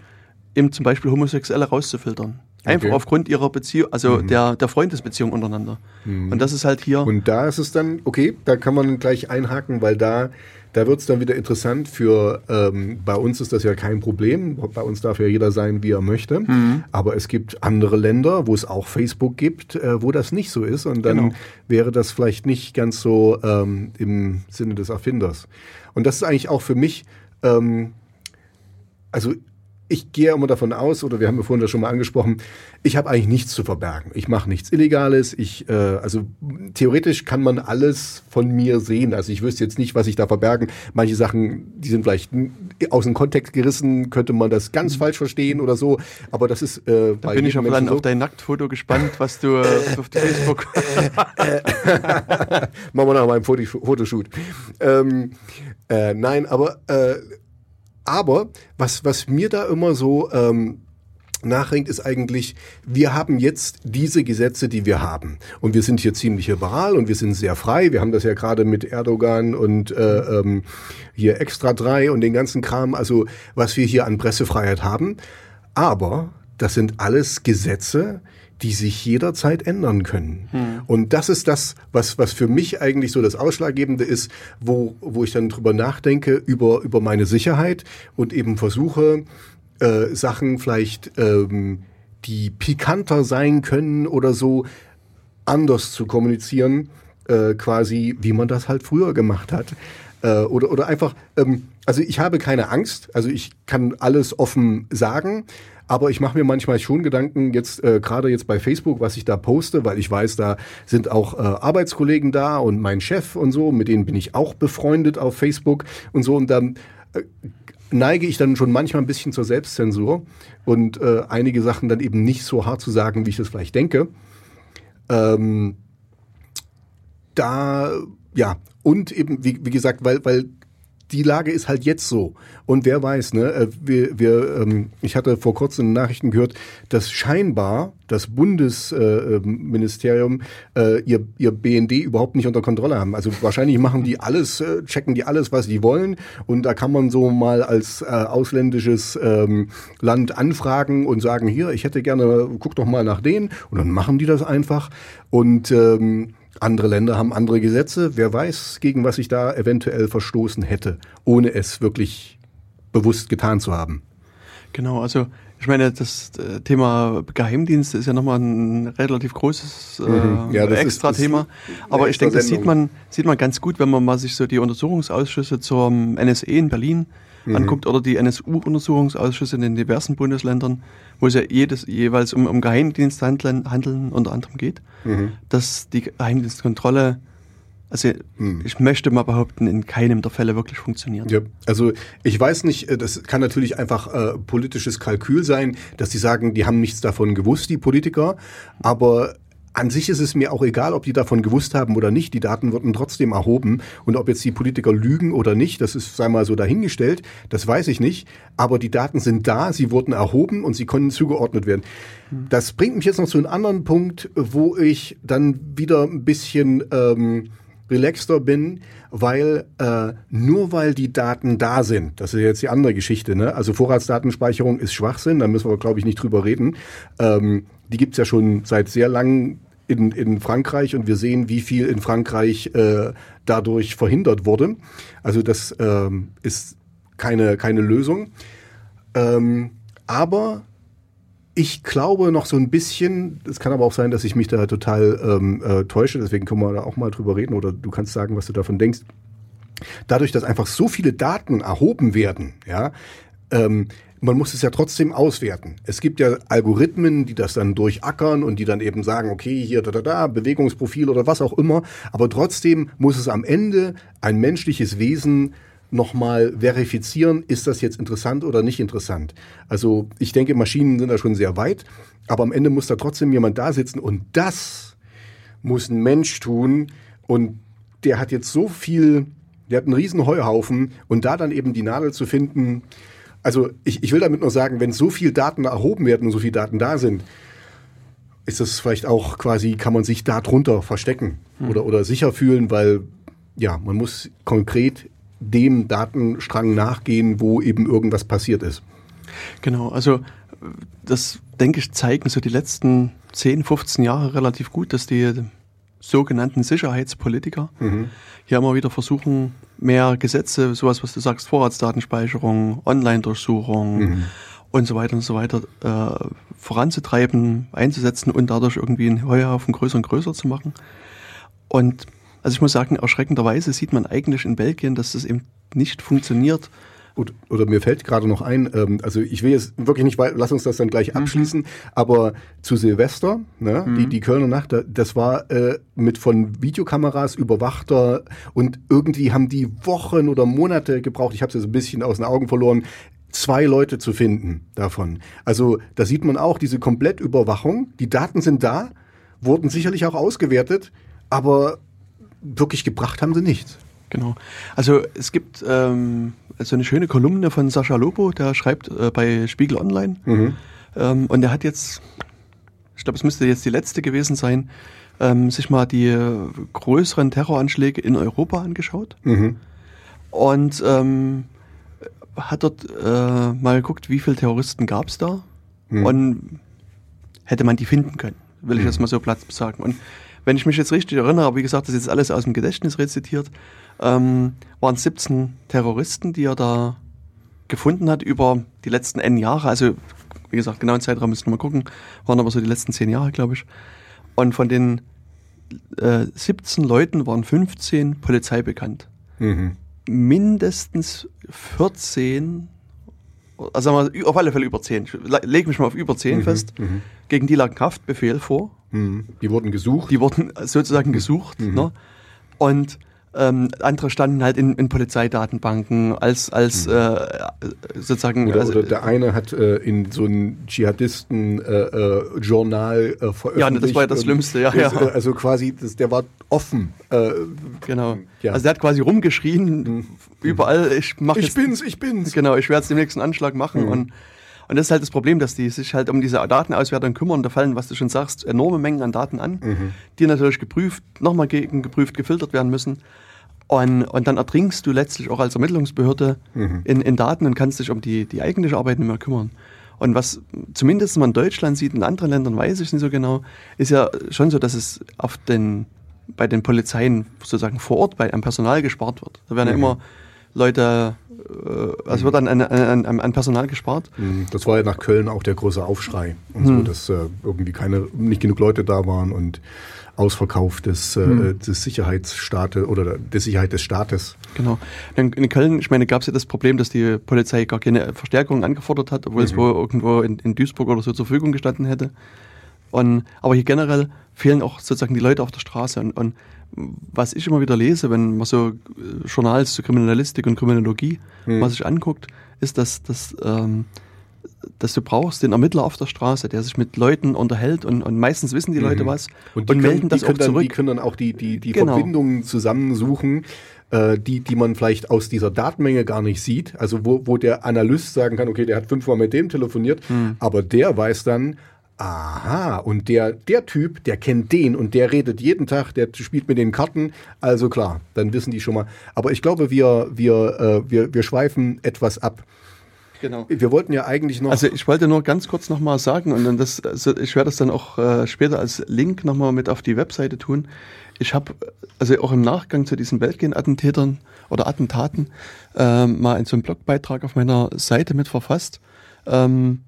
[SPEAKER 1] eben zum Beispiel Homosexuelle rauszufiltern. Einfach
[SPEAKER 2] Okay. Mhm.
[SPEAKER 1] aufgrund ihrer Beziehung, also der, der Freundesbeziehung untereinander. Und das ist halt hier.
[SPEAKER 2] Und da ist es dann, okay, da kann man gleich einhaken, weil da, da wird es dann wieder interessant für, ähm, bei uns ist das ja kein Problem, bei uns darf ja jeder sein, wie er möchte,
[SPEAKER 1] Mhm.
[SPEAKER 2] aber es gibt andere Länder, wo es auch Facebook gibt, äh, wo das nicht so ist und dann
[SPEAKER 1] Genau.
[SPEAKER 2] wäre das vielleicht nicht ganz so ähm, im Sinne des Erfinders. Und das ist eigentlich auch für mich, ähm, also ich gehe immer davon aus, oder wir haben ja vorhin das schon mal angesprochen, ich habe eigentlich nichts zu verbergen. Ich mache nichts Illegales. Ich, äh, also theoretisch kann man alles von mir sehen. Also ich wüsste jetzt nicht, was ich da verbergen. Manche Sachen, die sind vielleicht aus dem Kontext gerissen, könnte man das ganz falsch verstehen oder so. Aber das ist äh,
[SPEAKER 1] da bin ich auf, dann auf dein Nacktfoto gespannt, was du äh, <laughs> auf Facebook. <laughs>
[SPEAKER 2] Machen wir nach meinem Foto Fotoshoot. Ähm, äh, nein, aber, äh, aber was, was mir da immer so, ähm, nachringt, ist eigentlich, wir haben jetzt diese Gesetze, die wir haben. Und wir sind hier ziemlich liberal und wir sind sehr frei. Wir haben das ja gerade mit Erdogan und äh, ähm, hier Extra 3 und den ganzen Kram, also was wir hier an Pressefreiheit haben. Aber das sind alles Gesetze, die sich jederzeit ändern können. Hm. Und das ist das, was, was für mich eigentlich so das Ausschlaggebende ist, wo, wo ich dann drüber nachdenke, über, über meine Sicherheit und eben versuche, äh, Sachen vielleicht, ähm, die pikanter sein können oder so, anders zu kommunizieren, äh, quasi, wie man das halt früher gemacht hat. Äh, oder, oder einfach, ähm, also ich habe keine Angst, also ich kann alles offen sagen, aber ich mache mir manchmal schon Gedanken, jetzt äh, gerade jetzt bei Facebook, was ich da poste, weil ich weiß, da sind auch äh, Arbeitskollegen da und mein Chef und so, mit denen bin ich auch befreundet auf Facebook und so. Und dann äh, neige ich dann schon manchmal ein bisschen zur Selbstzensur und äh, einige Sachen dann eben nicht so hart zu sagen, wie ich das vielleicht denke. Ähm, da, ja, und eben, wie, wie gesagt, weil, weil die Lage ist halt jetzt so. Und wer weiß, ne, äh, wir, wir, ähm, ich hatte vor kurzem Nachrichten gehört, dass scheinbar das Bundesministerium äh, ihr, ihr BND überhaupt nicht unter Kontrolle haben. Also wahrscheinlich machen die alles, äh, checken die alles, was die wollen. Und da kann man so mal als äh, ausländisches ähm, Land anfragen und sagen, hier, ich hätte gerne, guck doch mal nach denen. Und dann machen die das einfach. Und ähm, andere Länder haben andere Gesetze. Wer weiß, gegen was ich da eventuell verstoßen hätte, ohne es wirklich bewusst getan zu haben.
[SPEAKER 1] Genau, also ich meine, das äh, Thema Geheimdienst ist ja nochmal ein relativ großes äh, mhm. ja, extra ist, Thema. Aber ich denke, das sieht man, sieht man ganz gut, wenn man mal sich so die Untersuchungsausschüsse zum NSE in Berlin mhm. anguckt oder die NSU-Untersuchungsausschüsse in den diversen Bundesländern, wo es ja jedes, jeweils um, um Geheimdiensthandeln handeln unter anderem geht, mhm. dass die Geheimdienstkontrolle also hm. ich möchte mal behaupten, in keinem der Fälle wirklich funktioniert.
[SPEAKER 2] Ja, also ich weiß nicht, äh, das kann natürlich einfach äh, politisches Kalkül sein, dass die sagen, die haben nichts davon gewusst, die Politiker, aber an sich ist es mir auch egal, ob die davon gewusst haben oder nicht. Die Daten wurden trotzdem erhoben. Und ob jetzt die Politiker lügen oder nicht, das ist, sei mal so dahingestellt, das weiß ich nicht. Aber die Daten sind da, sie wurden erhoben und sie konnten zugeordnet werden. Das bringt mich jetzt noch zu einem anderen Punkt, wo ich dann wieder ein bisschen ähm, relaxter bin, weil äh, nur weil die Daten da sind, das ist jetzt die andere Geschichte, ne? also Vorratsdatenspeicherung ist Schwachsinn, da müssen wir, glaube ich, nicht drüber reden. Ähm, die gibt's ja schon seit sehr langem in, in Frankreich und wir sehen, wie viel in Frankreich äh, dadurch verhindert wurde. Also das ähm, ist keine, keine Lösung. Ähm, aber ich glaube noch so ein bisschen, es kann aber auch sein, dass ich mich da total ähm, äh, täusche, deswegen können wir da auch mal drüber reden oder du kannst sagen, was du davon denkst. Dadurch, dass einfach so viele Daten erhoben werden, ja, ähm, man muss es ja trotzdem auswerten. Es gibt ja Algorithmen, die das dann durchackern und die dann eben sagen, okay, hier, da, da, da, Bewegungsprofil oder was auch immer. Aber trotzdem muss es am Ende ein menschliches Wesen nochmal verifizieren, ist das jetzt interessant oder nicht interessant. Also ich denke, Maschinen sind da schon sehr weit, aber am Ende muss da trotzdem jemand da sitzen und das muss ein Mensch tun und der hat jetzt so viel, der hat einen riesen Heuhaufen und da dann eben die Nadel zu finden, also ich, ich will damit nur sagen, wenn so viel Daten erhoben werden und so viele Daten da sind, ist das vielleicht auch quasi, kann man sich da drunter verstecken hm. oder, oder sicher fühlen, weil ja, man muss konkret dem Datenstrang nachgehen, wo eben irgendwas passiert ist.
[SPEAKER 1] Genau, also das denke ich zeigen so die letzten 10, 15 Jahre relativ gut, dass die sogenannten Sicherheitspolitiker mhm. hier immer wieder versuchen, mehr Gesetze, sowas, was du sagst, Vorratsdatenspeicherung, Online-Durchsuchung mhm. und so weiter und so weiter äh, voranzutreiben, einzusetzen und dadurch irgendwie einen Heuhaufen größer und größer zu machen. Und also ich muss sagen, erschreckenderweise sieht man eigentlich in Belgien, dass das eben nicht funktioniert.
[SPEAKER 2] Oder, oder mir fällt gerade noch ein, ähm, also ich will jetzt wirklich nicht, lass uns das dann gleich mhm. abschließen, aber zu Silvester, ne, mhm. die, die Kölner Nacht, das war äh, mit von Videokameras überwachter und irgendwie haben die Wochen oder Monate gebraucht, ich habe es jetzt ein bisschen aus den Augen verloren, zwei Leute zu finden davon. Also da sieht man auch diese Komplettüberwachung, die Daten sind da, wurden sicherlich auch ausgewertet, aber wirklich gebracht haben sie nichts.
[SPEAKER 1] Genau. Also es gibt ähm, so eine schöne Kolumne von Sascha Lobo, der schreibt äh, bei Spiegel Online. Mhm. Ähm, und er hat jetzt, ich glaube, es müsste jetzt die letzte gewesen sein, ähm, sich mal die größeren Terroranschläge in Europa angeschaut.
[SPEAKER 2] Mhm.
[SPEAKER 1] Und ähm, hat dort äh, mal geguckt, wie viele Terroristen gab es da
[SPEAKER 2] Mhm.
[SPEAKER 1] und hätte man die finden können, will ich
[SPEAKER 2] Mhm.
[SPEAKER 1] jetzt mal so platt sagen. Und wenn ich mich jetzt richtig erinnere, aber wie gesagt, das ist jetzt alles aus dem Gedächtnis rezitiert, ähm, waren es 17 Terroristen, die er da gefunden hat über die letzten N Jahre. Also, wie gesagt, genauen Zeitraum müssen wir mal gucken, waren aber so die letzten 10 Jahre, glaube ich. Und von den äh, 17 Leuten waren 15 Polizei bekannt
[SPEAKER 2] Mhm.
[SPEAKER 1] mindestens 14, also sagen wir, auf alle Fälle über 10. Ich le- lege mich mal auf über 10 fest.
[SPEAKER 2] Mhm.
[SPEAKER 1] Gegen die lag ein Haftbefehl vor.
[SPEAKER 2] Mhm. Die wurden gesucht.
[SPEAKER 1] Die wurden sozusagen gesucht. Ne? Und ähm, andere standen halt in, in Polizeidatenbanken als, als äh, sozusagen.
[SPEAKER 2] Oder,
[SPEAKER 1] also,
[SPEAKER 2] oder der eine hat äh, in so einem Dschihadisten-Journal äh, veröffentlicht.
[SPEAKER 1] Ja, ne, das war ja das Schlimmste, ja, ja.
[SPEAKER 2] äh, Also quasi, das, der war offen. Äh,
[SPEAKER 1] genau.
[SPEAKER 2] Ja.
[SPEAKER 1] Also der hat quasi rumgeschrien, überall, ich mache
[SPEAKER 2] ich bin's, ich bin's.
[SPEAKER 1] Genau, ich werde jetzt den nächsten Anschlag machen
[SPEAKER 2] Mhm.
[SPEAKER 1] und und das ist halt das Problem, dass die sich halt um diese Datenauswertung kümmern. Da fallen, was du schon sagst, enorme Mengen an Daten an,
[SPEAKER 2] Mhm.
[SPEAKER 1] die natürlich geprüft, nochmal gegen geprüft, gefiltert werden müssen. Und, und dann ertrinkst du letztlich auch als Ermittlungsbehörde
[SPEAKER 2] Mhm.
[SPEAKER 1] in, in Daten und kannst dich um die, die eigentliche Arbeit nicht mehr kümmern. Und was zumindest man in Deutschland sieht, in anderen Ländern weiß ich nicht so genau, ist ja schon so, dass es auf den, bei den Polizeien sozusagen vor Ort bei, am Personal gespart wird. Da werden ja
[SPEAKER 2] Mhm.
[SPEAKER 1] immer Leute, äh, also wird an, an, an, an Personal gespart.
[SPEAKER 2] Mhm. Das war ja nach Köln auch der große Aufschrei und so, dass äh, irgendwie keine, nicht genug Leute da waren und Ausverkauf des, äh,
[SPEAKER 1] Hm.
[SPEAKER 2] des Sicherheitsstaates oder der Sicherheit des Staates.
[SPEAKER 1] Genau. Dann in Köln, ich meine, gab es ja das Problem, dass die Polizei gar keine Verstärkung angefordert hat, obwohl es
[SPEAKER 2] Mhm.
[SPEAKER 1] wohl irgendwo in, in Duisburg oder so zur Verfügung gestanden hätte. Und, aber hier generell fehlen auch sozusagen die Leute auf der Straße. Und, und was ich immer wieder lese, wenn man so äh, Journals zu Kriminalistik und Kriminologie
[SPEAKER 2] Mhm.
[SPEAKER 1] mal sich anguckt, ist, dass, dass, ähm, dass du brauchst den Ermittler auf der Straße, der sich mit Leuten unterhält und, und meistens wissen die Leute
[SPEAKER 2] Mhm.
[SPEAKER 1] was
[SPEAKER 2] Und,
[SPEAKER 1] und,
[SPEAKER 2] die
[SPEAKER 1] melden
[SPEAKER 2] können,
[SPEAKER 1] das
[SPEAKER 2] die
[SPEAKER 1] auch
[SPEAKER 2] dann,
[SPEAKER 1] zurück.
[SPEAKER 2] Die können dann auch die, die, die
[SPEAKER 1] Genau.
[SPEAKER 2] Verbindungen zusammensuchen, äh, die, die man vielleicht aus dieser Datenmenge gar nicht sieht. Also wo, wo der Analyst sagen kann, okay, der hat fünfmal mit dem telefoniert,
[SPEAKER 1] Hm.
[SPEAKER 2] aber der weiß dann, aha, und der, der Typ, der kennt den und der redet jeden Tag, der spielt mit den Karten. Also klar, dann wissen die schon mal. Aber ich glaube, wir, wir, äh, wir, wir schweifen etwas ab.
[SPEAKER 1] Genau.
[SPEAKER 2] Wir wollten ja eigentlich noch.
[SPEAKER 1] Also ich wollte nur ganz kurz nochmal sagen und dann das, also ich werde das dann auch äh, später als Link nochmal mit auf die Webseite tun. Ich habe also auch im Nachgang zu diesen Belgien-Attentätern oder Attentaten ähm, mal in so einem Blogbeitrag auf meiner Seite mit verfasst. Ähm,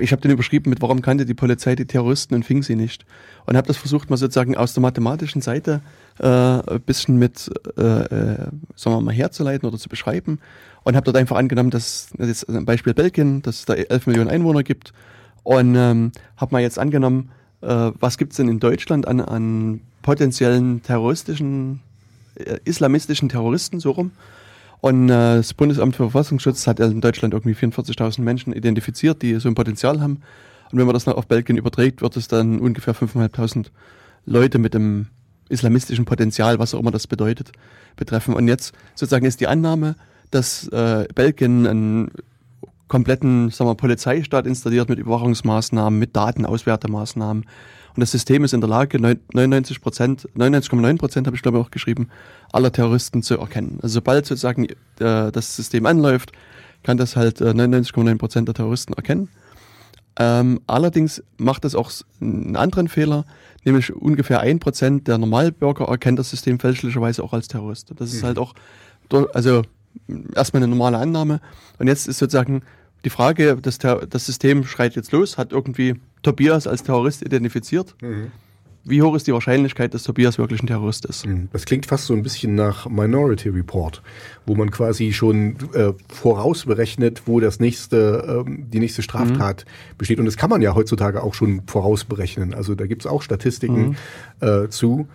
[SPEAKER 1] ich habe den überschrieben mit, warum kannte die Polizei die Terroristen und fing sie nicht. Und habe das versucht, mal sozusagen aus der mathematischen Seite äh, ein bisschen mit, äh, äh, sagen wir mal, herzuleiten oder zu beschreiben. Und habe dort einfach angenommen, dass, das ist ein Beispiel Belgien, dass es da 11 Millionen Einwohner gibt. Und ähm, habe mal jetzt angenommen, äh, was gibt es denn in Deutschland an, an potenziellen terroristischen, äh, islamistischen Terroristen, so rum. Und äh, das Bundesamt für Verfassungsschutz hat in Deutschland irgendwie 44.000 Menschen identifiziert, die so ein Potenzial haben. Und wenn man das noch auf Belgien überträgt, wird es dann ungefähr 5.500 Leute mit dem islamistischen Potenzial, was auch immer das bedeutet, betreffen. Und jetzt sozusagen ist die Annahme, dass äh, Belgien einen kompletten sagen wir, Polizeistaat installiert mit Überwachungsmaßnahmen, mit Datenauswertemaßnahmen. Und das System ist in der Lage, 99 Prozent, 99,9 Prozent habe ich glaube ich auch geschrieben, aller Terroristen zu erkennen. Also sobald sozusagen äh, das System anläuft, kann das halt äh, 99,9 Prozent der Terroristen erkennen. Ähm, allerdings macht es auch einen anderen Fehler, nämlich ungefähr ein Prozent der Normalbürger erkennt das System fälschlicherweise auch als Terrorist. Das ist
[SPEAKER 2] Mhm.
[SPEAKER 1] halt auch, also erstmal eine normale Annahme. Und jetzt ist sozusagen die Frage, das, das System schreit jetzt los, hat irgendwie Tobias als Terrorist identifiziert.
[SPEAKER 2] Mhm.
[SPEAKER 1] Wie hoch ist die Wahrscheinlichkeit, dass Tobias wirklich ein Terrorist ist?
[SPEAKER 2] Mhm. Das klingt fast so ein bisschen nach Minority Report, wo man quasi schon äh, vorausberechnet, wo das nächste, ähm, die nächste Straftat besteht. Und das kann man ja heutzutage auch schon vorausberechnen. Also da gibt es auch Statistiken äh, zu.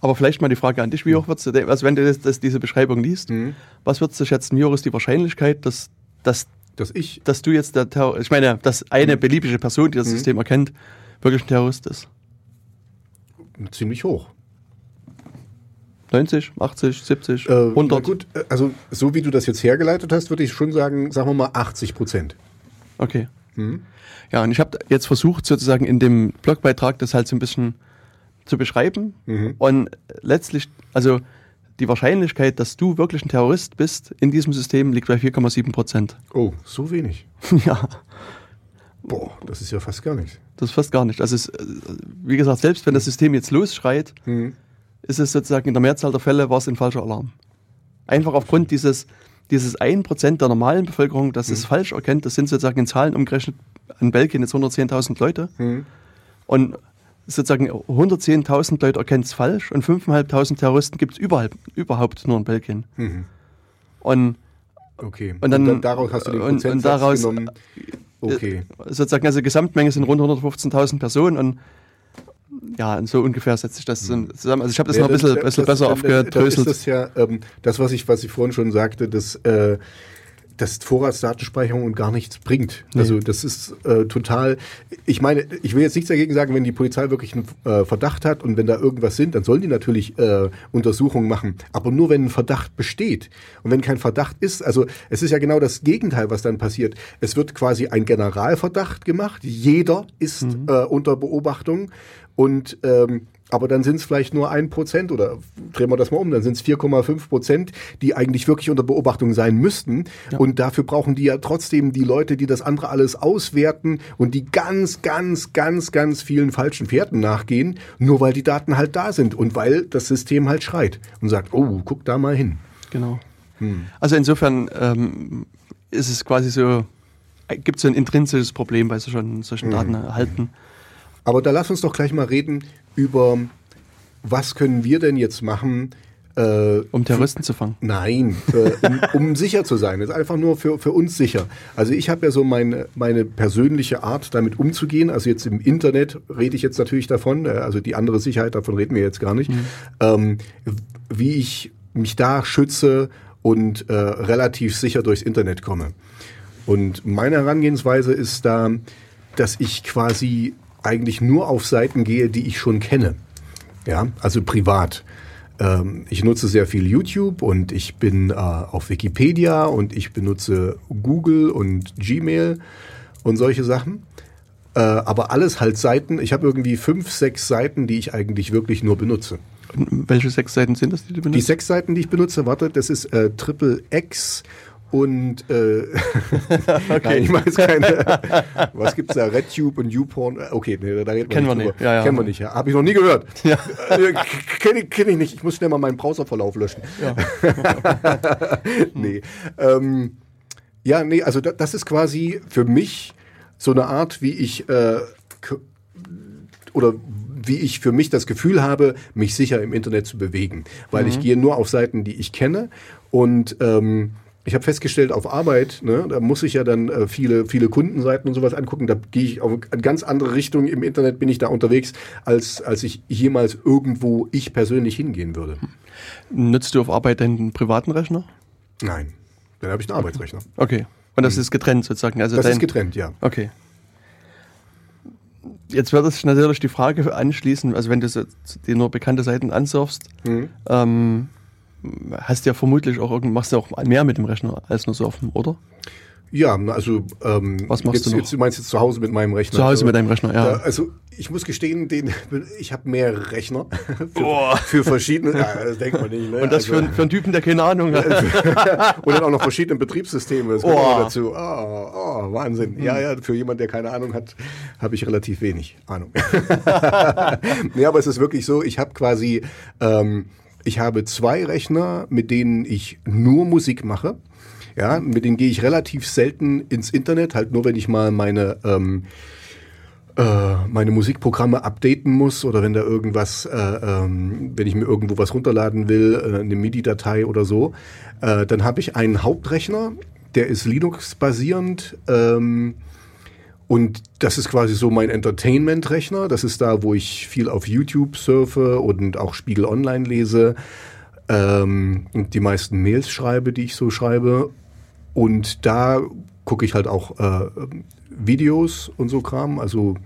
[SPEAKER 1] Aber vielleicht mal die Frage an dich, wie hoch würdest du, de- also wenn du das, das, diese Beschreibung liest,
[SPEAKER 2] Mhm.
[SPEAKER 1] was würdest du schätzen, wie hoch ist die Wahrscheinlichkeit, dass, dass
[SPEAKER 2] Dass ich,
[SPEAKER 1] dass du jetzt der Terror, ich meine, dass eine beliebige Person, die das
[SPEAKER 2] Mhm.
[SPEAKER 1] System erkennt, wirklich ein Terrorist ist.
[SPEAKER 2] ziemlich hoch.
[SPEAKER 1] 90, 80, 70,
[SPEAKER 2] Äh,
[SPEAKER 1] 100.
[SPEAKER 2] na gut, äh, also so wie du das jetzt hergeleitet hast, würde ich schon sagen, sagen wir mal 80 Prozent.
[SPEAKER 1] Okay. Ja, und ich habe jetzt versucht, sozusagen in dem Blogbeitrag das halt so ein bisschen zu beschreiben. Und letztlich, also die Wahrscheinlichkeit, dass du wirklich ein Terrorist bist in diesem System, liegt bei 4,7 Prozent.
[SPEAKER 2] Oh, so wenig. <laughs>
[SPEAKER 1] ja,
[SPEAKER 2] Boah, das ist ja fast gar nichts.
[SPEAKER 1] das ist fast gar nicht. Also es, wie gesagt, selbst wenn das System jetzt losschreit, ist es sozusagen in der Mehrzahl der Fälle war es ein falscher Alarm. Einfach aufgrund dieses, dieses 1% der normalen Bevölkerung, das es falsch erkennt, das sind sozusagen in Zahlen umgerechnet an Belgien jetzt 110.000 Leute. Und sozusagen 110.000 Leute erkennen es falsch und 5.500 Terroristen gibt es überhaupt, überhaupt nur in Belgien. Und
[SPEAKER 2] Okay.
[SPEAKER 1] Und dann-
[SPEAKER 2] daraus hast du den
[SPEAKER 1] und- und daraus-
[SPEAKER 2] genommen. Okay.
[SPEAKER 1] sozusagen, also Gesamtmenge sind rund 115.000 Personen und ja, und so ungefähr setzt sich das zusammen. Also ich habe das
[SPEAKER 2] Ja,
[SPEAKER 1] noch ein bisschen,
[SPEAKER 2] das-
[SPEAKER 1] bisschen
[SPEAKER 2] das-
[SPEAKER 1] besser
[SPEAKER 2] dann- Dann
[SPEAKER 1] aufgedröselt.
[SPEAKER 2] ist das ja ähm, das, was ich, was ich vorhin schon sagte, dass, äh, dass Vorratsdatenspeicherung und gar nichts bringt. Also das ist äh, total. Ich meine, ich will jetzt nichts dagegen sagen, wenn die Polizei wirklich einen äh, Verdacht hat und wenn da irgendwas sind, dann sollen die natürlich äh, Untersuchungen machen. Aber nur wenn ein Verdacht besteht und wenn kein Verdacht ist, also es ist ja genau das Gegenteil, was dann passiert. Es wird quasi ein Generalverdacht gemacht. Jeder ist äh, unter Beobachtung und ähm, aber dann sind es vielleicht nur ein Prozent oder drehen wir das mal um, dann sind es 4,5 Prozent, die eigentlich wirklich unter Beobachtung sein müssten. Und dafür brauchen die ja trotzdem die Leute, die das andere alles auswerten und die ganz, ganz, ganz, ganz vielen falschen Pferden nachgehen, nur weil die Daten halt da sind und weil das System halt schreit und sagt, oh, guck da mal hin.
[SPEAKER 1] Genau. Also insofern ähm, ist es quasi so, gibt es so ein intrinsisches Problem bei solchen, solchen Datenerhalten.
[SPEAKER 2] Aber da lass uns doch gleich mal reden über, was können wir denn jetzt machen, äh,
[SPEAKER 1] Um Terroristen zu fangen.
[SPEAKER 2] Nein, äh, um, <laughs> um sicher zu sein. Das ist einfach nur für, für uns sicher. Also ich habe ja so meine, meine persönliche Art, damit umzugehen. Also jetzt im Internet rede ich jetzt natürlich davon, äh, also die andere Sicherheit, davon reden wir jetzt gar nicht. Ähm, wie ich mich da schütze und äh, relativ sicher durchs Internet komme. Und meine Herangehensweise ist da, dass ich quasi eigentlich nur auf Seiten gehe, die ich schon kenne. Ja, also privat. Ähm, ich nutze sehr viel YouTube und ich bin äh, auf Wikipedia und ich benutze Google und Gmail und solche Sachen. Äh, aber alles halt Seiten. Ich habe irgendwie fünf, sechs Seiten, die ich eigentlich wirklich nur benutze.
[SPEAKER 1] Und welche sechs Seiten sind das, die du
[SPEAKER 2] Die
[SPEAKER 1] benutzt?
[SPEAKER 2] sechs Seiten, die ich benutze, warte, das ist äh, Triple X und äh, <laughs> nein, ich meine jetzt keine. Was gibt's da? RedTube und YouPorn? Äh, Okay, nee, da reden wir
[SPEAKER 1] Kennen wir
[SPEAKER 2] nicht.
[SPEAKER 1] Ja, ja.
[SPEAKER 2] Kennen wir nicht, ja. Habe ich noch nie gehört.
[SPEAKER 1] Ja.
[SPEAKER 2] Äh, Kenne ich, kenn ich nicht. Ich muss schnell mal meinen Browserverlauf löschen.
[SPEAKER 1] Ja. <laughs>
[SPEAKER 2] nee. Ähm, ja, nee, also da, das ist quasi für mich so eine Art, wie ich äh, oder wie ich für mich das Gefühl habe, mich sicher im Internet zu bewegen. Weil ich gehe nur auf Seiten, die ich kenne und ähm, ich habe festgestellt, auf Arbeit, ne, da muss ich ja dann äh, viele, viele Kundenseiten und sowas angucken. Da gehe ich auf eine ganz andere Richtung im Internet, bin ich da unterwegs, als, als ich jemals irgendwo ich persönlich hingehen würde.
[SPEAKER 1] Nutzt du auf Arbeit deinen privaten Rechner?
[SPEAKER 2] Nein, dann habe ich einen Arbeitsrechner.
[SPEAKER 1] Okay. Und das ist getrennt sozusagen. Also
[SPEAKER 2] Das
[SPEAKER 1] dein,
[SPEAKER 2] ist getrennt, ja.
[SPEAKER 1] Okay. Jetzt wird sich natürlich die Frage anschließen, also wenn du so dir nur bekannte Seiten ansurfst,
[SPEAKER 2] Mhm.
[SPEAKER 1] ähm, hast du ja vermutlich auch irgend, machst du auch mehr mit dem Rechner als nur surfen, oder?
[SPEAKER 2] Ja, also ähm,
[SPEAKER 1] Was machst
[SPEAKER 2] jetzt,
[SPEAKER 1] du noch?
[SPEAKER 2] jetzt, du meinst jetzt zu Hause mit meinem Rechner?
[SPEAKER 1] Zu Hause mit deinem Rechner, ja.
[SPEAKER 2] Ja, also ich muss gestehen, den, <laughs> ich habe mehrere Rechner für,
[SPEAKER 1] Boah.
[SPEAKER 2] für verschiedene. Ja, das denkt man nicht. Ne?
[SPEAKER 1] Und das
[SPEAKER 2] also,
[SPEAKER 1] für, einen- für einen Typen, der keine Ahnung hat. <laughs>
[SPEAKER 2] und dann auch noch verschiedene Betriebssysteme. Das kommt
[SPEAKER 1] Oh.
[SPEAKER 2] noch dazu. Oh, oh, Wahnsinn. Ja, ja, für jemanden, der keine Ahnung hat, habe ich relativ wenig Ahnung. <laughs> ja, aber es ist wirklich so, ich habe quasi, ähm, ich habe zwei Rechner, mit denen ich nur Musik mache. Ja, mit denen gehe ich relativ selten ins Internet, halt nur wenn ich mal meine ähm, äh, meine Musikprogramme updaten muss oder wenn da irgendwas, äh, ähm, wenn ich mir irgendwo was runterladen will, äh, eine MIDI-Datei oder so, äh, dann habe ich einen Hauptrechner, der ist Linux-basierend ähm, und das ist quasi so mein Entertainment-Rechner. Das ist da, wo ich viel auf YouTube surfe und auch Spiegel Online lese ähm, und die meisten Mails schreibe, die ich so schreibe. Und da gucke ich halt auch äh, Videos und so Kram. Also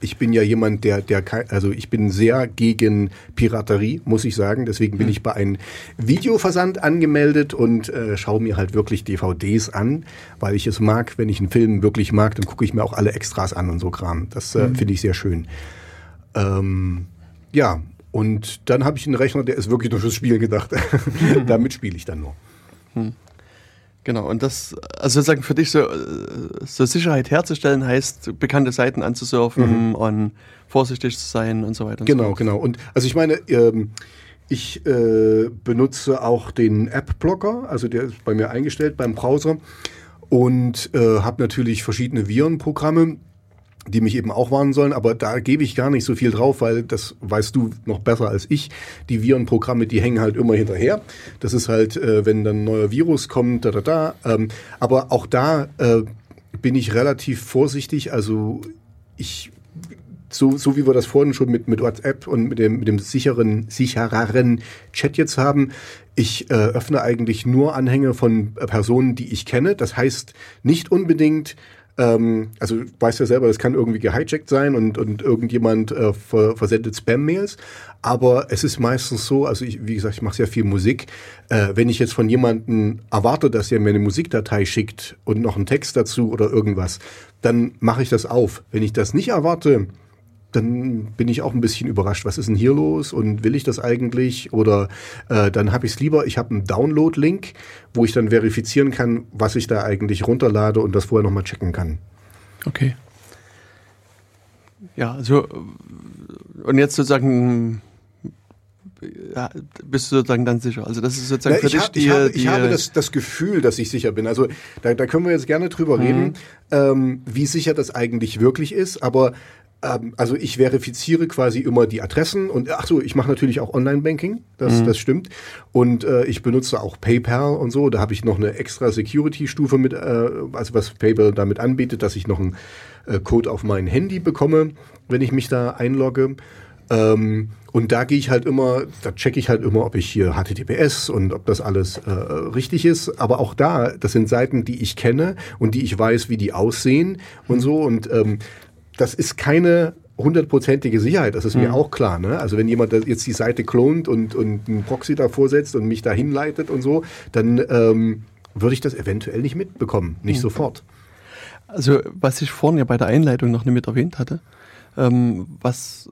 [SPEAKER 2] ich bin ja jemand, der, der, also ich bin sehr gegen Piraterie, muss ich sagen. Deswegen bin hm. ich bei einem Videoversand angemeldet und äh, schaue mir halt wirklich DVDs an, weil ich es mag. Wenn ich einen Film wirklich mag, dann gucke ich mir auch alle Extras an und so Kram. Das äh, mhm. finde ich sehr schön. Ähm, ja, und dann habe ich einen Rechner, der ist wirklich nur fürs Spielen gedacht. <laughs> <laughs> Damit spiele ich dann nur. Hm.
[SPEAKER 1] Genau, und das, also sozusagen für dich so, so Sicherheit herzustellen, heißt, bekannte Seiten anzusurfen mhm. und vorsichtig zu sein und so weiter. Und
[SPEAKER 2] genau,
[SPEAKER 1] so
[SPEAKER 2] genau. Und also ich meine, ähm, ich äh, benutze auch den App-Blocker, also der ist bei mir eingestellt beim Browser und äh, habe natürlich verschiedene Virenprogramme die mich eben auch warnen sollen, aber da gebe ich gar nicht so viel drauf, weil das weißt du noch besser als ich. Die Virenprogramme, die hängen halt immer hinterher. Das ist halt, äh, wenn dann ein neuer Virus kommt, da, da, da. Ähm, aber auch da äh, bin ich relativ vorsichtig. Also ich so, so wie wir das vorhin schon mit, mit WhatsApp und mit dem, mit dem sicheren, sichereren Chat jetzt haben, ich äh, öffne eigentlich nur Anhänge von Personen, die ich kenne. Das heißt nicht unbedingt, ähm, also weißt ja selber, das kann irgendwie gehijackt sein und, und irgendjemand äh, ver versendet Spam-Mails. Aber es ist meistens so, also ich, wie gesagt, ich mache sehr viel Musik. Äh, wenn ich jetzt von jemandem erwarte, dass er mir eine Musikdatei schickt und noch einen Text dazu oder irgendwas, dann mache ich das auf. Wenn ich das nicht erwarte, dann bin ich auch ein bisschen überrascht. Was ist denn hier los und will ich das eigentlich? Oder äh, dann habe ich es lieber, ich habe einen Download-Link, wo ich dann verifizieren kann, was ich da eigentlich runterlade und das vorher nochmal checken kann.
[SPEAKER 1] Okay. Ja, also und jetzt sozusagen ja, bist du sozusagen dann sicher. Also das ist sozusagen
[SPEAKER 2] ja, für dich die, ich habe, ich habe das, das Gefühl, dass ich sicher bin. Also da, da können wir jetzt gerne drüber mhm. reden, ähm, wie sicher das eigentlich wirklich ist. Aber also ich verifiziere quasi immer die Adressen und ach so, ich mache natürlich auch Online-Banking, das, mhm. das stimmt. Und äh, ich benutze auch PayPal und so. Da habe ich noch eine extra Security-Stufe mit, äh, also was PayPal damit anbietet, dass ich noch einen äh, Code auf mein Handy bekomme, wenn ich mich da einlogge. Ähm, und da gehe ich halt immer, da checke ich halt immer, ob ich hier HTTPS und ob das alles äh, richtig ist. Aber auch da, das sind Seiten, die ich kenne und die ich weiß, wie die aussehen und so. Und ähm, das ist keine hundertprozentige Sicherheit, das ist mhm. mir auch klar. Ne? Also wenn jemand jetzt die Seite klont und, und einen Proxy davor setzt und mich da hinleitet und so, dann ähm, würde ich das eventuell nicht mitbekommen, nicht mhm. sofort.
[SPEAKER 1] Also was ich vorhin ja bei der Einleitung noch nicht mit erwähnt hatte, ähm, was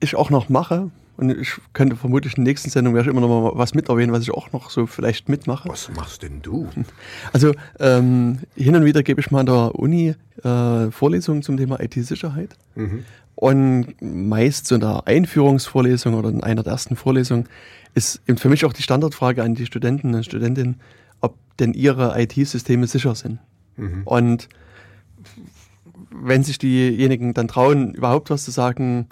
[SPEAKER 1] ich auch noch mache, und ich könnte vermutlich in der nächsten Sendung werde ich immer noch mal was mit erwähnen, was ich auch noch so vielleicht mitmache.
[SPEAKER 2] Was machst denn du? <laughs>
[SPEAKER 1] Also ähm, hin und wieder gebe ich mal an der Uni äh, Vorlesungen zum Thema IT-Sicherheit. Mhm. Und meist so in der Einführungsvorlesung oder in einer der ersten Vorlesungen ist für mich auch die Standardfrage an die Studenten und Studentinnen, ob denn ihre IT-Systeme sicher sind. Mhm. Und wenn sich diejenigen dann trauen, überhaupt was zu sagen,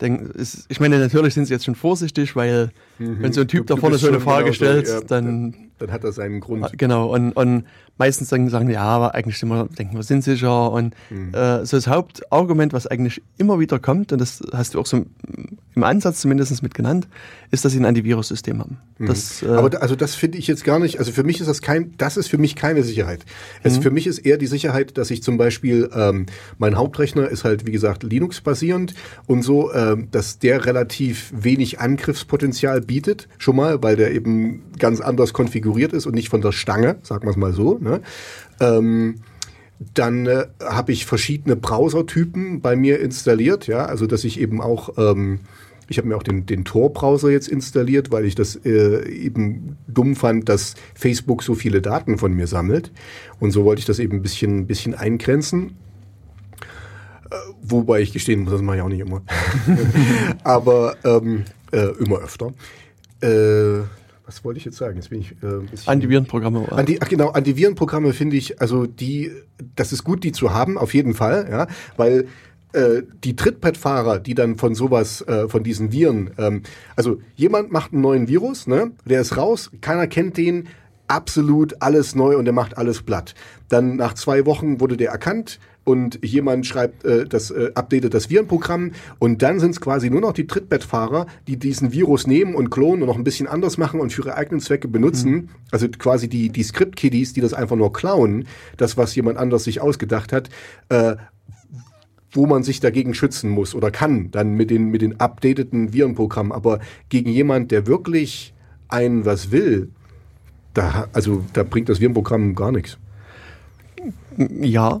[SPEAKER 1] denk, ist, ich meine, natürlich sind sie jetzt schon vorsichtig, weil mhm. wenn so ein Typ du, da vorne so eine Frage genau stellt, so, ja, dann,
[SPEAKER 2] dann hat er seinen Grund. Ah,
[SPEAKER 1] genau, und, und meistens sagen, sagen ja, aber eigentlich sind wir, denken wir sind sicher. Und mhm. äh, so das Hauptargument, was eigentlich immer wieder kommt, und das hast du auch so im Ansatz zumindest mit genannt, ist, dass sie ein Antivirus-System haben.
[SPEAKER 2] Mhm. Das, äh, aber da, also das finde ich jetzt gar nicht, also für mich ist das kein, das ist für mich keine Sicherheit. Es, mhm. Für mich ist eher die Sicherheit, dass ich zum Beispiel, ähm, mein Hauptrechner ist halt, wie gesagt, Linux-basierend und so, ähm, dass der relativ wenig Angriffspotenzial bietet, schon mal, weil der eben ganz anders konfiguriert ist und nicht von der Stange, sagen wir es mal so. Ne? Ähm, dann äh, habe ich verschiedene Browsertypen bei mir installiert, ja, also dass ich eben auch ähm, ich habe mir auch den, den Tor-Browser jetzt installiert, weil ich das äh, eben dumm fand, dass Facebook so viele Daten von mir sammelt. Und so wollte ich das eben ein bisschen, ein bisschen eingrenzen. Äh, wobei ich gestehen muss, das mache ich auch nicht immer. <laughs> Aber ähm, äh, immer öfter. Äh, was wollte ich jetzt sagen? Jetzt bin ich
[SPEAKER 1] äh, bisschen Antivirenprogramme.
[SPEAKER 2] Anti, ach genau, Antivirenprogramme finde ich, also die, das ist gut, die zu haben, auf jeden Fall, ja, weil äh, die Trittbrettfahrer, die dann von sowas, äh, von diesen Viren, ähm, also jemand macht einen neuen Virus, ne, der ist raus, keiner kennt den, absolut alles neu und der macht alles platt. Dann nach zwei Wochen wurde der erkannt und jemand schreibt äh, das äh, updatet das Virenprogramm und dann sind es quasi nur noch die Trittbettfahrer, die diesen Virus nehmen und klonen und noch ein bisschen anders machen und für ihre eigenen Zwecke benutzen. Mhm. Also quasi die die Script Kiddies, die das einfach nur klauen, das was jemand anders sich ausgedacht hat. Äh, wo man sich dagegen schützen muss oder kann, dann mit den, mit den updateten Virenprogrammen. Aber gegen jemand, der wirklich einen was will, da, also, da bringt das Virenprogramm gar nichts.
[SPEAKER 1] Ja.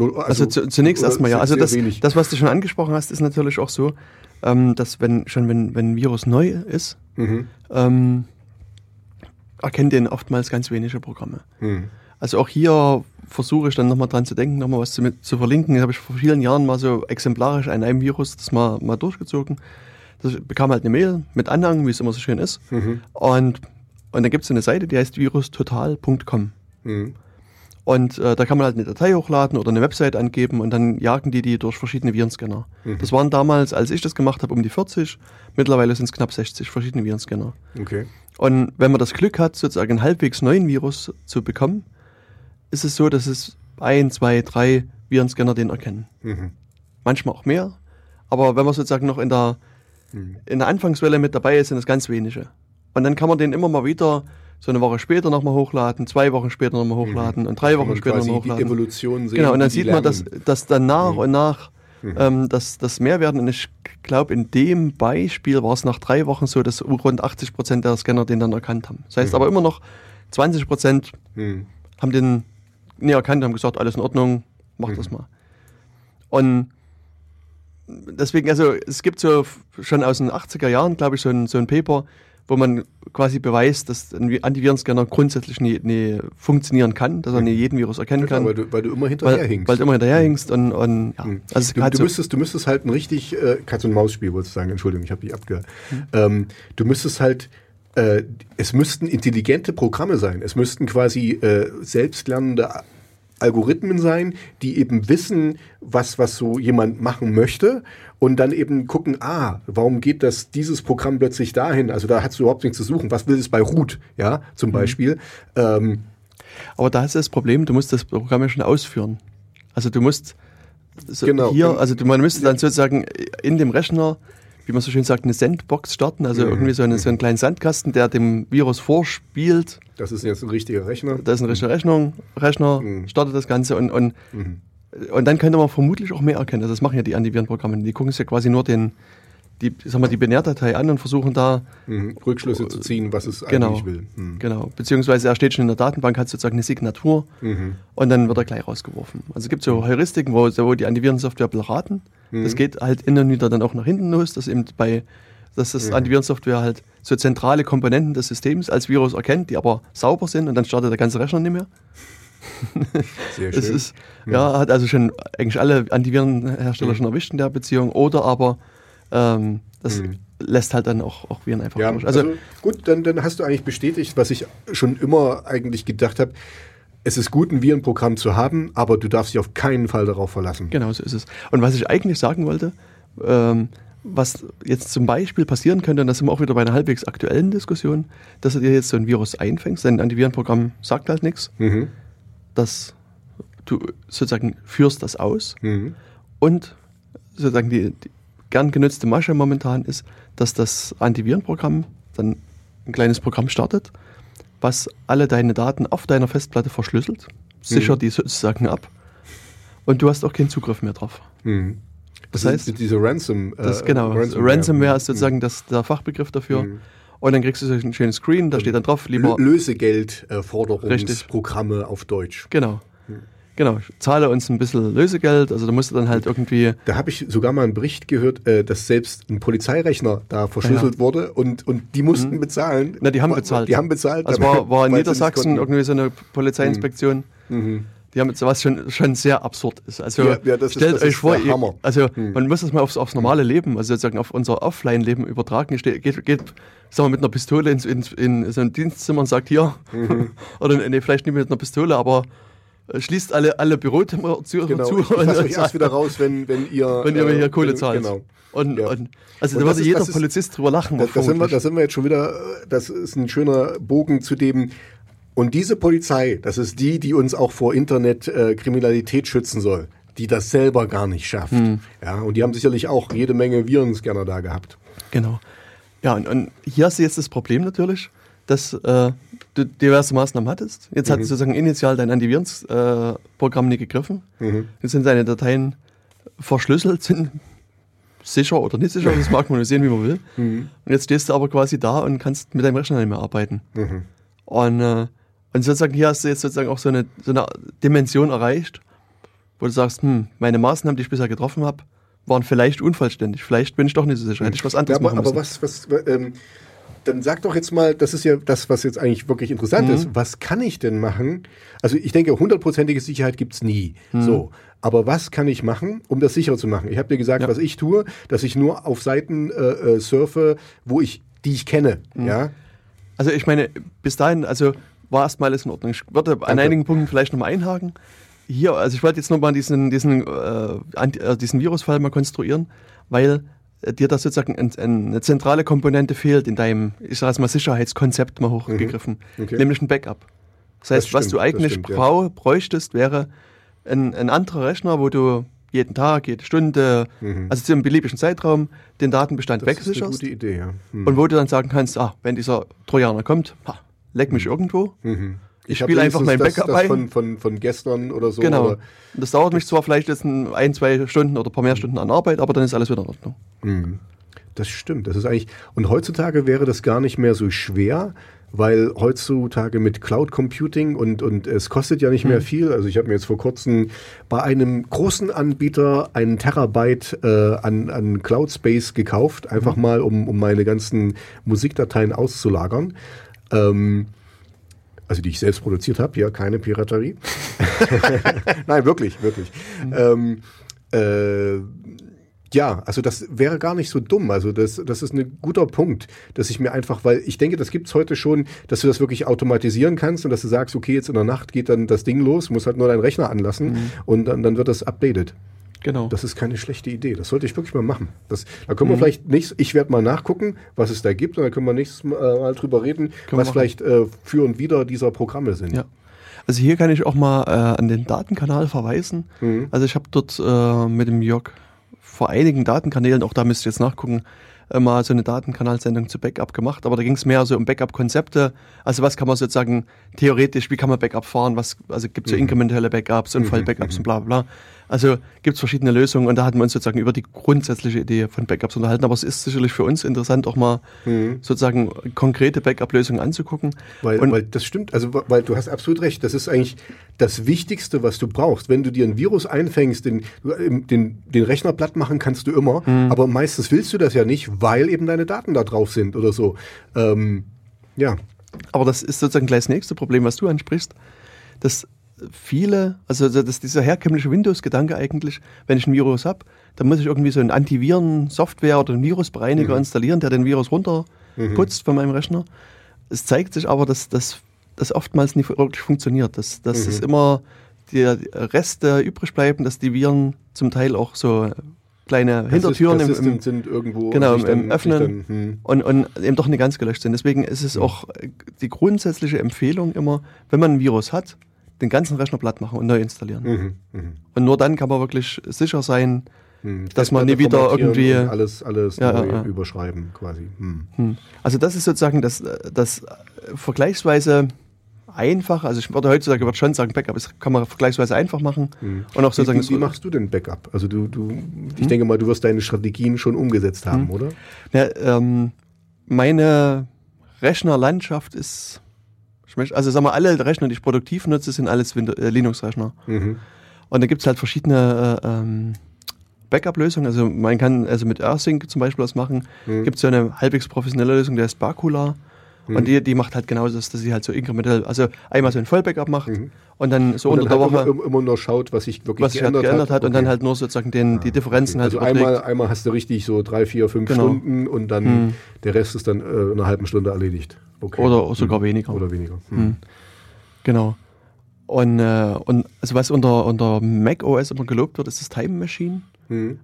[SPEAKER 1] Also, also zu, zunächst erstmal ja. Also das, das, was du schon angesprochen hast, ist natürlich auch so, ähm, dass wenn schon wenn, wenn ein Virus neu ist, mhm. ähm, erkennt den oftmals ganz wenige Programme. Mhm. Also auch hier versuche ich dann nochmal dran zu denken, nochmal was zu, zu verlinken. Das habe ich vor vielen Jahren mal so exemplarisch an einem Virus das mal, mal durchgezogen. Das bekam halt eine Mail mit Anhang, wie es immer so schön ist. Mhm. Und, und dann gibt es eine Seite, die heißt virustotal.com. Mhm. Und äh, da kann man halt eine Datei hochladen oder eine Website angeben und dann jagen die die durch verschiedene Virenscanner. Mhm. Das waren damals, als ich das gemacht habe, um die 40. Mittlerweile sind es knapp 60 verschiedene Virenscanner.
[SPEAKER 2] Okay.
[SPEAKER 1] Und wenn man das Glück hat, sozusagen einen halbwegs neuen Virus zu bekommen, ist es so, dass es ein, zwei, drei Virenscanner den erkennen. Mhm. Manchmal auch mehr. Aber wenn man sozusagen noch in der, mhm. in der Anfangswelle mit dabei ist, sind es ganz wenige. Und dann kann man den immer mal wieder so eine Woche später nochmal hochladen, zwei Wochen später nochmal mhm. hochladen mhm. und drei Wochen später nochmal hochladen.
[SPEAKER 2] Die Evolution
[SPEAKER 1] sehen, genau, und dann sieht man, dass, dass dann nach mhm. und nach mhm. ähm, dass das mehr werden. Und ich glaube, in dem Beispiel war es nach drei Wochen so, dass rund 80 Prozent der Scanner den dann erkannt haben. Das heißt mhm. aber immer noch 20 Prozent haben den nie erkannt, haben gesagt, alles in Ordnung, mach das mal. Und deswegen, also es gibt so schon aus den 80er Jahren, glaube ich, so ein, so ein Paper, wo man quasi beweist, dass ein Antivirenscanner grundsätzlich nie, nie funktionieren kann, dass er nie jeden Virus erkennen kann.
[SPEAKER 2] Weil du, weil du immer hinterherhinkst.
[SPEAKER 1] Weil, weil du immer hinterherhinkst und, und
[SPEAKER 2] ja. Hm. Also du, du, müsstest, du müsstest halt ein richtig äh, Katz-und-Maus-Spiel, wolltest du sagen, Entschuldigung, ich habe dich abge... Hm. Ähm, du müsstest halt äh, es müssten intelligente Programme sein. Es müssten quasi äh, selbstlernende Algorithmen sein, die eben wissen, was, was so jemand machen möchte und dann eben gucken, ah, warum geht das, dieses Programm plötzlich dahin? Also da hast du überhaupt nichts zu suchen. Was will es bei Root, ja, zum mhm. Beispiel? Ähm,
[SPEAKER 1] Aber da ist das Problem, du musst das Programm ja schon ausführen. Also du musst so genau. hier, also du, man müsste dann sozusagen in dem Rechner wie man so schön sagt, eine Sandbox starten, also mhm. irgendwie so, eine, so einen kleinen Sandkasten, der dem Virus vorspielt.
[SPEAKER 2] Das ist jetzt ein richtiger Rechner.
[SPEAKER 1] Das ist ein richtiger Rechnung, Rechner, mhm. startet das Ganze und, und, mhm. Und dann könnte man vermutlich auch mehr erkennen. Also das machen ja die Antivirenprogramme. Die gucken sich ja quasi nur den, die, sag mal, die Binärdatei an und versuchen da
[SPEAKER 2] mhm. Rückschlüsse zu ziehen, was es
[SPEAKER 1] genau,
[SPEAKER 2] eigentlich will.
[SPEAKER 1] Mhm. Genau, beziehungsweise er steht schon in der Datenbank, hat sozusagen eine Signatur mhm. und dann wird er gleich rausgeworfen. Also es gibt so Heuristiken, wo, wo die Antivirensoftware beraten. Das geht halt innen wieder dann auch nach hinten los, dass eben bei dass das Antivirensoftware halt so zentrale Komponenten des Systems als Virus erkennt, die aber sauber sind und dann startet der ganze Rechner nicht mehr. <laughs> Sehr schön. Es ist, ja, hat also schon eigentlich alle Antivirenhersteller schon erwischt in der Beziehung oder aber ähm, das mhm. lässt halt dann auch, auch Viren einfach
[SPEAKER 2] ja, durch. Also, also, gut, dann, dann hast du eigentlich bestätigt, was ich schon immer eigentlich gedacht habe. Es ist gut, ein Virenprogramm zu haben, aber du darfst dich auf keinen Fall darauf verlassen.
[SPEAKER 1] Genau, so ist es. Und was ich eigentlich sagen wollte, ähm, was jetzt zum Beispiel passieren könnte, und da sind wir auch wieder bei einer halbwegs aktuellen Diskussion, dass du dir jetzt so ein Virus einfängst, dein Antivirenprogramm sagt halt nichts, mhm. Dass du sozusagen führst das aus mhm. und sozusagen die, die, gern genutzte Masche momentan ist, dass das Antivirenprogramm dann ein kleines Programm startet, was alle deine Daten auf deiner Festplatte verschlüsselt, sichert mhm. die sozusagen ab und du hast auch keinen Zugriff mehr drauf.
[SPEAKER 2] Mhm. Das, das heißt, diese Ransom.
[SPEAKER 1] Äh, das, genau, Ransomware, Ransomware ist sozusagen mhm. das, der Fachbegriff dafür. Mhm. Und dann kriegst du so ein schönes Screen, da steht dann drauf,
[SPEAKER 2] lieber. Lösegeldforderungsprogramme auf Deutsch.
[SPEAKER 1] Genau. Genau, zahle uns ein bisschen Lösegeld, also da musst du dann halt irgendwie.
[SPEAKER 2] Da habe ich sogar mal einen Bericht gehört, äh, dass selbst ein Polizeirechner da verschlüsselt ja. wurde und, und die mussten mhm. bezahlen.
[SPEAKER 1] Na, die haben bezahlt.
[SPEAKER 2] Die haben bezahlt.
[SPEAKER 1] Also war, <laughs> war in Niedersachsen irgendwie so eine Polizeiinspektion. Mhm. mhm. Die haben jetzt was schon, schon sehr absurd ist. Also ja, ja, das stellt ist, euch vor, ihr, also mhm. man muss das mal aufs, aufs normale Leben, also sozusagen auf unser Offline-Leben übertragen. Geht, geht, geht sagen wir, mit einer Pistole ins, in, in so ein Dienstzimmer und sagt hier, mhm. <laughs> oder nee, vielleicht nicht mit einer Pistole, aber äh, schließt alle, alle Bürotüren
[SPEAKER 2] zu. Genau. zu ich lasse euch <laughs> erst wieder raus, wenn, wenn ihr...
[SPEAKER 1] Wenn ihr mir hier äh, Kohle zahlt. Genau. Und, ja. und, also und da würde jeder ist, Polizist drüber lachen.
[SPEAKER 2] Da, da, sind wir, da sind wir jetzt schon wieder, das ist ein schöner Bogen zu dem, und diese Polizei, das ist die, die uns auch vor Internetkriminalität äh, schützen soll, die das selber gar nicht schafft. Hm. Ja, und die haben sicherlich auch jede Menge Virenscanner da gehabt.
[SPEAKER 1] Genau. Ja, und, und hier hast du jetzt das Problem natürlich, dass äh, du diverse Maßnahmen hattest. Jetzt mhm. hat sozusagen initial dein Antivirensprogramm äh, nicht gegriffen. Mhm. Jetzt sind deine Dateien verschlüsselt sind, sicher oder nicht sicher, das mag man sehen, wie man will. Und jetzt stehst du aber quasi da und kannst mit deinem Rechner nicht mehr arbeiten. Und, äh, und sozusagen hier hast du jetzt sozusagen auch so eine, so eine Dimension erreicht, wo du sagst, hm, meine Maßnahmen, die ich bisher getroffen habe, waren vielleicht unvollständig. Vielleicht bin ich doch nicht so sicher. Hätte ich was anderes
[SPEAKER 2] Ja, aber,
[SPEAKER 1] machen
[SPEAKER 2] aber
[SPEAKER 1] müssen.
[SPEAKER 2] was, was, ähm, dann sag doch jetzt mal, das ist ja das, was jetzt eigentlich wirklich interessant
[SPEAKER 1] Mhm.
[SPEAKER 2] ist. Was kann ich denn machen? Also ich denke, hundertprozentige Sicherheit gibt's nie.
[SPEAKER 1] Mhm.
[SPEAKER 2] So. Aber was kann ich machen, um das sicher zu machen? Ich habe dir gesagt,
[SPEAKER 1] Ja.
[SPEAKER 2] was ich tue, dass ich nur auf Seiten äh, äh, surfe, wo ich, die ich kenne.
[SPEAKER 1] Mhm.
[SPEAKER 2] Ja.
[SPEAKER 1] Also ich meine, bis dahin, also war erstmal alles in Ordnung. Ich würde an
[SPEAKER 2] Danke.
[SPEAKER 1] einigen Punkten vielleicht nochmal einhaken. Hier, also ich wollte jetzt nochmal diesen, diesen, äh, äh, diesen Virusfall mal konstruieren, weil äh, dir da sozusagen ein, ein, eine zentrale Komponente fehlt in deinem, ich sage mal, Sicherheitskonzept mal hochgegriffen,
[SPEAKER 2] Mhm. Okay.
[SPEAKER 1] nämlich ein Backup. Das heißt,
[SPEAKER 2] Das
[SPEAKER 1] was
[SPEAKER 2] stimmt,
[SPEAKER 1] du
[SPEAKER 2] das
[SPEAKER 1] eigentlich
[SPEAKER 2] stimmt, ja.
[SPEAKER 1] bräuchtest, wäre ein, ein anderer Rechner, wo du jeden Tag, jede Stunde, also zu einem beliebigen Zeitraum, den Datenbestand
[SPEAKER 2] Mhm. Das ist eine
[SPEAKER 1] wegsicherst.
[SPEAKER 2] gute Idee, ja. Hm.
[SPEAKER 1] Und wo du dann sagen kannst, ah, wenn dieser Trojaner kommt, ha, leck mich irgendwo. Ich
[SPEAKER 2] hab
[SPEAKER 1] spiele einfach mein Backup
[SPEAKER 2] das, das von, von, von gestern oder so.
[SPEAKER 1] genau.
[SPEAKER 2] Oder,
[SPEAKER 1] das dauert mich zwar vielleicht jetzt ein, zwei Stunden oder ein paar mehr Stunden an Arbeit, aber dann ist alles wieder in Ordnung.
[SPEAKER 2] Das stimmt. Das ist eigentlich. Und heutzutage wäre das gar nicht mehr so schwer, weil heutzutage mit Cloud Computing und, und es kostet ja nicht mehr viel. Also ich habe mir jetzt vor kurzem bei einem großen Anbieter einen Terabyte äh, an, an Cloud Space gekauft, einfach mal, um, um meine ganzen Musikdateien auszulagern. Ähm, also die ich selbst produziert habe, ja, keine Piraterie. <laughs> Nein, wirklich, wirklich. Ähm, äh, ja, also das wäre gar nicht so dumm. Also das, das ist ein guter Punkt, dass ich mir einfach, weil ich denke, das gibt's heute schon, dass du das wirklich automatisieren kannst und dass du sagst, okay, jetzt in der Nacht geht dann das Ding los, muss halt nur deinen Rechner anlassen und dann, dann wird das updated.
[SPEAKER 1] Genau.
[SPEAKER 2] Das ist keine schlechte Idee. Das sollte ich wirklich mal machen. Das, da können wir vielleicht nicht, ich werde mal nachgucken, was es da gibt und dann können wir nächstes Mal, äh, drüber reden,
[SPEAKER 1] Können
[SPEAKER 2] was vielleicht äh, für und wider dieser Programme sind.
[SPEAKER 1] Ja. Also hier kann ich auch mal äh, an den Datenkanal verweisen. Also ich habe dort äh, mit dem Jörg vor einigen Datenkanälen, auch da müsst ihr jetzt nachgucken, äh, mal so eine Datenkanalsendung zu Backup gemacht. Aber da ging es mehr so um Backup-Konzepte. Also was kann man sozusagen theoretisch, wie kann man Backup fahren? Was, also gibt es so inkrementelle Backups und Voll-Backups und bla bla bla. Also gibt es verschiedene Lösungen und da hatten wir uns sozusagen über die grundsätzliche Idee von Backups unterhalten. Aber es ist sicherlich für uns interessant, auch mal sozusagen konkrete Backup-Lösungen anzugucken.
[SPEAKER 2] Weil,
[SPEAKER 1] und
[SPEAKER 2] weil das stimmt, also weil du hast absolut recht, das ist eigentlich das Wichtigste, was du brauchst. Wenn du dir ein Virus einfängst, den, den, den Rechner platt machen kannst du immer,
[SPEAKER 1] Mhm.
[SPEAKER 2] aber meistens willst du das ja nicht, weil eben deine Daten da drauf sind oder so. Ähm, ja,
[SPEAKER 1] Aber das ist sozusagen gleich das nächste Problem, was du ansprichst, dass viele, also dass dieser herkömmliche Windows-Gedanke eigentlich, wenn ich ein Virus habe, dann muss ich irgendwie so ein Antiviren-Software oder einen Virusbereiniger installieren, der den Virus runterputzt von meinem Rechner. Es zeigt sich aber, dass das oftmals nicht wirklich funktioniert, dass, dass es immer die Reste übrig bleiben, dass die Viren zum Teil auch so kleine Hintertüren im,
[SPEAKER 2] Persistent
[SPEAKER 1] im,
[SPEAKER 2] sind irgendwo
[SPEAKER 1] Genau, im
[SPEAKER 2] dann-
[SPEAKER 1] Öffnen
[SPEAKER 2] dann, hm.
[SPEAKER 1] und, und eben doch nicht ganz gelöscht sind. Deswegen ist es auch äh, die grundsätzliche Empfehlung immer, wenn man ein Virus hat, den ganzen Rechner platt machen und neu installieren.
[SPEAKER 2] Mhm, mhm.
[SPEAKER 1] Und nur dann kann man wirklich sicher sein,
[SPEAKER 2] Hm.
[SPEAKER 1] dass man nie wieder irgendwie-
[SPEAKER 2] alles, alles
[SPEAKER 1] Ja,
[SPEAKER 2] neu
[SPEAKER 1] ja,
[SPEAKER 2] überschreiben quasi. Hm.
[SPEAKER 1] hm. also das ist sozusagen das, das äh, vergleichsweise einfach, also ich würde heutzutage würde schon sagen, Backup ist, kann man vergleichsweise einfach machen und auch sozusagen
[SPEAKER 2] Hm. Wie, wie, wie machst du denn Backup? Also du, du, ich denke mal, du wirst deine Strategien schon umgesetzt haben, oder?
[SPEAKER 1] Ja, ähm, meine Rechnerlandschaft ist, möchte, also sagen wir, alle Rechner, die ich produktiv nutze, sind alles äh, Linux-Rechner.
[SPEAKER 2] Mhm.
[SPEAKER 1] Und da gibt es halt verschiedene äh, ähm, Backup-Lösungen. Also man kann also mit AirSync zum Beispiel was machen.
[SPEAKER 2] Mhm.
[SPEAKER 1] Gibt es so eine halbwegs professionelle Lösung, die heißt Bacula.
[SPEAKER 2] Mhm.
[SPEAKER 1] Und die, die macht halt genauso, dass sie halt so inkrementell, also einmal so ein Vollbackup macht und dann so
[SPEAKER 2] Und
[SPEAKER 1] unter
[SPEAKER 2] dann
[SPEAKER 1] der
[SPEAKER 2] halt
[SPEAKER 1] Woche,
[SPEAKER 2] immer, immer nur schaut, was sich wirklich
[SPEAKER 1] was sich halt
[SPEAKER 2] geändert,
[SPEAKER 1] geändert hat, und dann
[SPEAKER 2] Okay.
[SPEAKER 1] halt nur sozusagen den, die Differenzen
[SPEAKER 2] Also
[SPEAKER 1] halt überträgt.
[SPEAKER 2] einmal, einmal hast du richtig so drei, vier, fünf
[SPEAKER 1] Genau.
[SPEAKER 2] Stunden und dann der Rest ist dann äh, in einer halben Stunde erledigt. Okay.
[SPEAKER 1] Oder sogar weniger.
[SPEAKER 2] Oder weniger. Hm.
[SPEAKER 1] Genau. Und, äh, und also was unter, unter Mac OS immer gelobt wird, ist das Time Machine.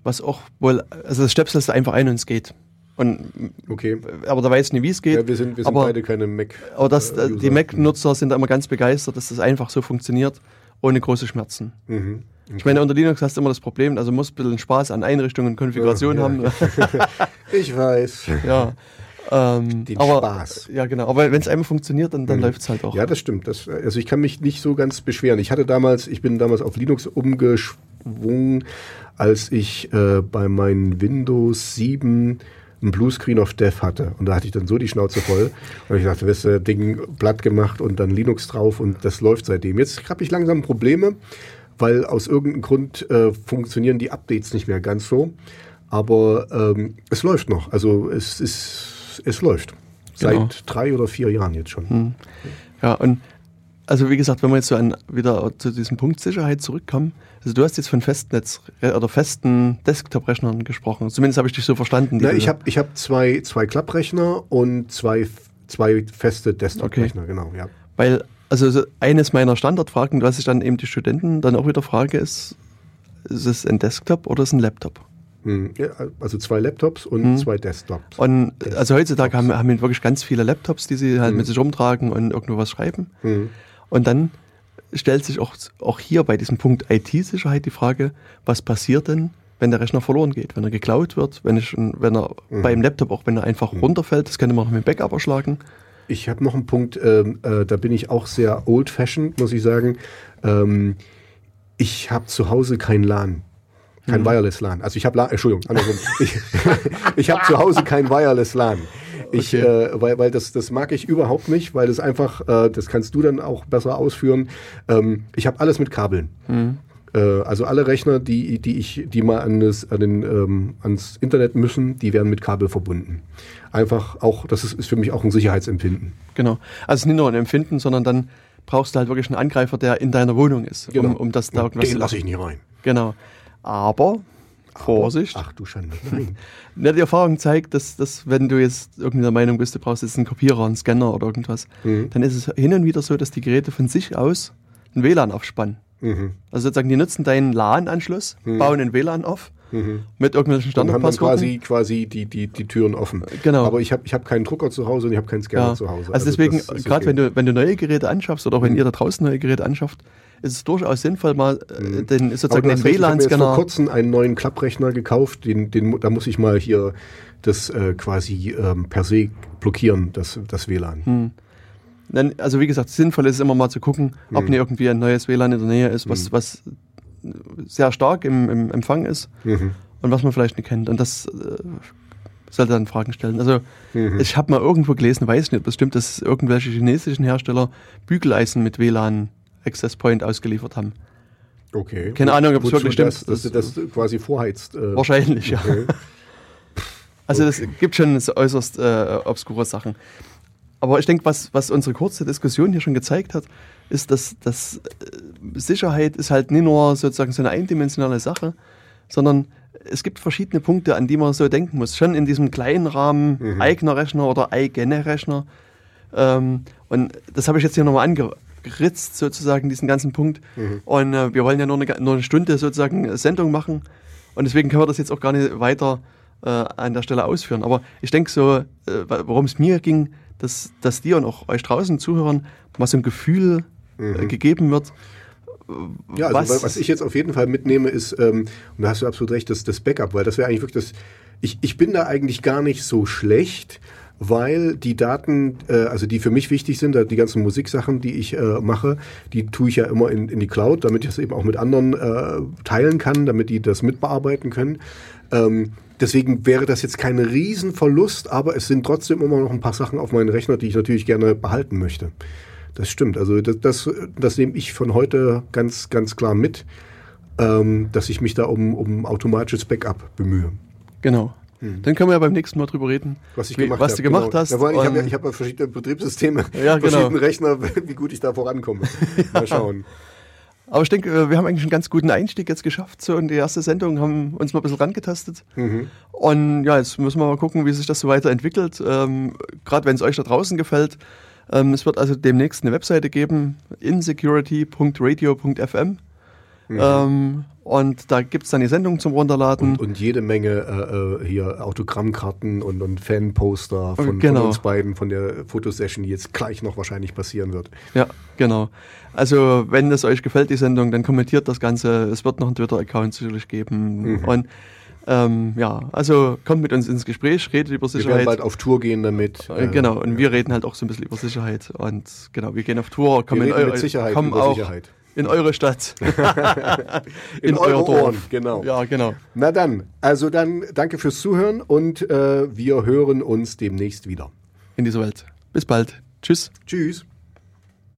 [SPEAKER 1] Was auch wohl, also das stöpselst du einfach ein und es geht. Und,
[SPEAKER 2] Okay.
[SPEAKER 1] aber da weiß ich nicht, wie es geht.
[SPEAKER 2] Ja, wir sind, wir sind
[SPEAKER 1] aber,
[SPEAKER 2] beide keine Mac.
[SPEAKER 1] aber das,
[SPEAKER 2] äh,
[SPEAKER 1] äh, die. Mac-Nutzer sind da immer ganz begeistert, dass das einfach so funktioniert, ohne große Schmerzen.
[SPEAKER 2] Mhm.
[SPEAKER 1] Ich meine, unter Linux hast du immer das Problem, also musst ein bisschen Spaß an Einrichtungen und Konfiguration
[SPEAKER 2] Ja,
[SPEAKER 1] haben. <laughs>
[SPEAKER 2] Ich weiß.
[SPEAKER 1] ja. Ähm,
[SPEAKER 2] Den
[SPEAKER 1] aber,
[SPEAKER 2] Spaß.
[SPEAKER 1] Ja, genau. Aber wenn es einmal funktioniert, dann, dann läuft es halt auch.
[SPEAKER 2] Ja, das stimmt. Das, also ich kann mich nicht so ganz beschweren. Ich hatte damals, ich bin damals auf Linux umgesch Erinnerung, als ich äh, bei meinen Windows 7 ein Bluescreen of Death hatte. Und da hatte ich dann so die Schnauze voll. <laughs> Und ich dachte, das Ding platt gemacht und dann Linux drauf und das läuft seitdem. Jetzt habe ich langsam Probleme, weil aus irgendeinem Grund äh, funktionieren die Updates nicht mehr ganz so. Aber ähm, es läuft noch. Also es ist, es läuft. Seit genau. drei oder vier Jahren jetzt schon. Hm.
[SPEAKER 1] Ja, und also wie gesagt, wenn wir jetzt so an, wieder zu diesem Punkt Sicherheit zurückkommen, also du hast jetzt von Festnetz oder festen Desktop-Rechnern gesprochen. Zumindest habe ich dich so verstanden.
[SPEAKER 2] Ja, ich habe ich hab zwei, zwei Klapprechner und zwei, zwei feste Desktop-Rechner, okay. genau, ja.
[SPEAKER 1] Weil, also eines meiner Standardfragen, was ich dann eben die Studenten dann auch wieder frage, ist, ist es ein Desktop oder ist es ein Laptop?
[SPEAKER 2] Hm, also zwei Laptops und hm. zwei Desktops.
[SPEAKER 1] Und also heutzutage haben, haben wirklich ganz viele Laptops, die sie halt hm. mit sich rumtragen und irgendwo was schreiben. Hm. Und dann stellt sich auch, auch hier bei diesem Punkt IT-Sicherheit die Frage, was passiert denn, wenn der Rechner verloren geht, wenn er geklaut wird, wenn, ich, wenn er mhm. beim Laptop auch, wenn er einfach mhm. runterfällt, das könnte man noch mit dem Backup erschlagen.
[SPEAKER 2] Ich habe noch einen Punkt, ähm, äh, da bin ich auch sehr old-fashioned, muss ich sagen. Ähm, ich habe zu Hause kein LAN. Kein mhm. Wireless LAN. Also ich habe LAN, Entschuldigung, andersrum. <laughs> ich <laughs> ich habe zu Hause kein Wireless LAN. Ich, okay. äh, weil, weil das, das mag ich überhaupt nicht, weil das einfach, äh, das kannst du dann auch besser ausführen. Ähm, ich habe alles mit Kabeln. Mhm. Äh, also alle Rechner, die, die ich, die mal an das, an den, ähm, ans Internet müssen, die werden mit Kabel verbunden. Einfach auch, das ist, ist für mich auch ein Sicherheitsempfinden.
[SPEAKER 1] Genau. Also nicht nur ein Empfinden, sondern dann brauchst du halt wirklich einen Angreifer, der in deiner Wohnung ist,
[SPEAKER 2] genau. um, um das da irgendwas Den lasse ich nie rein.
[SPEAKER 1] Genau. Aber Vorsicht.
[SPEAKER 2] Ach du Schande. <laughs>
[SPEAKER 1] Ja, die Erfahrung zeigt, dass, dass wenn du jetzt irgendwie der Meinung bist, du brauchst jetzt einen Kopierer, einen Scanner oder irgendwas, mhm. dann ist es hin und wieder so, dass die Geräte von sich aus ein WLAN aufspannen. Mhm. Also sozusagen, die nutzen deinen LAN-Anschluss, mhm. bauen ein WLAN auf mhm. mit irgendwelchen Standardpassworten.
[SPEAKER 2] quasi, quasi die, die, die Türen offen.
[SPEAKER 1] Genau.
[SPEAKER 2] Aber ich habe ich hab keinen Drucker zu Hause und ich habe keinen Scanner ja. zu Hause.
[SPEAKER 1] Also, also deswegen, gerade okay. wenn, du, wenn du neue Geräte anschaffst oder auch wenn mhm. ihr da draußen neue Geräte anschafft, ist es durchaus sinnvoll, mal äh, mhm. den sozusagen den WLAN-Scanner.
[SPEAKER 2] Ich habe vor kurzem einen neuen Klapprechner gekauft, den, den, da muss ich mal hier das äh, quasi ähm, per se blockieren, das, das WLAN. Mhm.
[SPEAKER 1] Also wie gesagt, sinnvoll ist es immer mal zu gucken, ob mhm. irgendwie ein neues WLAN in der Nähe ist, was, mhm. was sehr stark im, im Empfang ist mhm. und was man vielleicht nicht kennt. Und das äh, sollte dann Fragen stellen. Also mhm. ich habe mal irgendwo gelesen, weiß nicht, ob das stimmt, dass irgendwelche chinesischen Hersteller Bügeleisen mit WLAN Access Point ausgeliefert haben.
[SPEAKER 2] Okay.
[SPEAKER 1] Keine Ahnung, ob es wirklich stimmt.
[SPEAKER 2] Das, dass du das quasi vorheizt.
[SPEAKER 1] Äh. Wahrscheinlich, ja. Okay. Also es gibt schon äußerst äh, obskure Sachen. Aber ich denke, was, was unsere kurze Diskussion hier schon gezeigt hat, ist, dass, dass äh, Sicherheit ist halt nicht nur sozusagen so eine eindimensionale Sache, sondern es gibt verschiedene Punkte, an die man so denken muss. Schon in diesem kleinen Rahmen mhm. eigener Rechner oder eigene Rechner. Ähm, und das habe ich jetzt hier nochmal ange geritzt, sozusagen, diesen ganzen Punkt. Mhm. Und äh, wir wollen ja nur eine, nur eine Stunde sozusagen Sendung machen. Und deswegen können wir das jetzt auch gar nicht weiter äh, an der Stelle ausführen. Aber ich denke so, äh, worum es mir ging, dass, dass dir und auch euch draußen zuhören, mal so ein Gefühl äh, mhm. gegeben wird.
[SPEAKER 2] Ja, also was, was, ich jetzt auf jeden Fall mitnehme, ist, ähm, und da hast du absolut recht, das, das Backup, weil das wäre eigentlich wirklich das, ich, ich bin da eigentlich gar nicht so schlecht, weil die Daten, äh, also die für mich wichtig sind, die ganzen Musiksachen, die ich äh, mache, die tue ich ja immer in, in die Cloud, damit ich das eben auch mit anderen äh, teilen kann, damit die das mitbearbeiten können. Ähm, deswegen wäre das jetzt kein Riesenverlust, aber es sind trotzdem immer noch ein paar Sachen auf meinen Rechner, die ich natürlich gerne behalten möchte. Das stimmt. Also das, das, das nehme ich von heute ganz, ganz klar mit, ähm, dass ich mich da um, um automatisches Backup bemühe.
[SPEAKER 1] Genau. Hm. Dann können wir ja beim nächsten Mal drüber reden,
[SPEAKER 2] was, ich gemacht
[SPEAKER 1] was
[SPEAKER 2] hab,
[SPEAKER 1] du gemacht genau. hast.
[SPEAKER 2] Ja, ich habe ja, hab ja verschiedene Betriebssysteme, ja, genau. verschiedene Rechner, <laughs> wie gut ich da vorankomme. <laughs> Mal schauen.
[SPEAKER 1] Aber ich denke, wir haben eigentlich einen ganz guten Einstieg jetzt geschafft. So in die erste Sendung haben uns mal ein bisschen rangetastet. Mhm. Und ja, jetzt müssen wir mal gucken, wie sich das so weiterentwickelt. Ähm, Gerade wenn es euch da draußen gefällt. Ähm, es wird also demnächst eine Webseite geben, insecurity.radio.fm. Mhm. Ähm, und da gibt es dann die Sendung zum Runterladen.
[SPEAKER 2] Und, und jede Menge äh, äh, hier Autogrammkarten und, und Fanposter von, genau. von, uns beiden, von der Fotosession, die jetzt gleich noch wahrscheinlich passieren wird.
[SPEAKER 1] Ja, genau. Also, wenn es euch gefällt, die Sendung, dann kommentiert das Ganze. Es wird noch einen Twitter-Account sicherlich geben. Mhm. Und ähm, ja, also kommt mit uns ins Gespräch, redet über Sicherheit. Wir werden
[SPEAKER 2] bald auf Tour gehen damit.
[SPEAKER 1] Äh, genau, und ja. wir reden halt auch so ein bisschen über Sicherheit. Und genau, wir gehen auf Tour,
[SPEAKER 2] kommen wir reden mit Sicherheit
[SPEAKER 1] kommen
[SPEAKER 2] über
[SPEAKER 1] auch,
[SPEAKER 2] Sicherheit
[SPEAKER 1] in eure Stadt. <laughs>
[SPEAKER 2] in, in eure Ohren, genau.
[SPEAKER 1] Ja, genau.
[SPEAKER 2] Na dann, also dann danke fürs Zuhören und äh, wir hören uns demnächst wieder.
[SPEAKER 1] In dieser Welt. Bis bald. Tschüss.
[SPEAKER 2] Tschüss.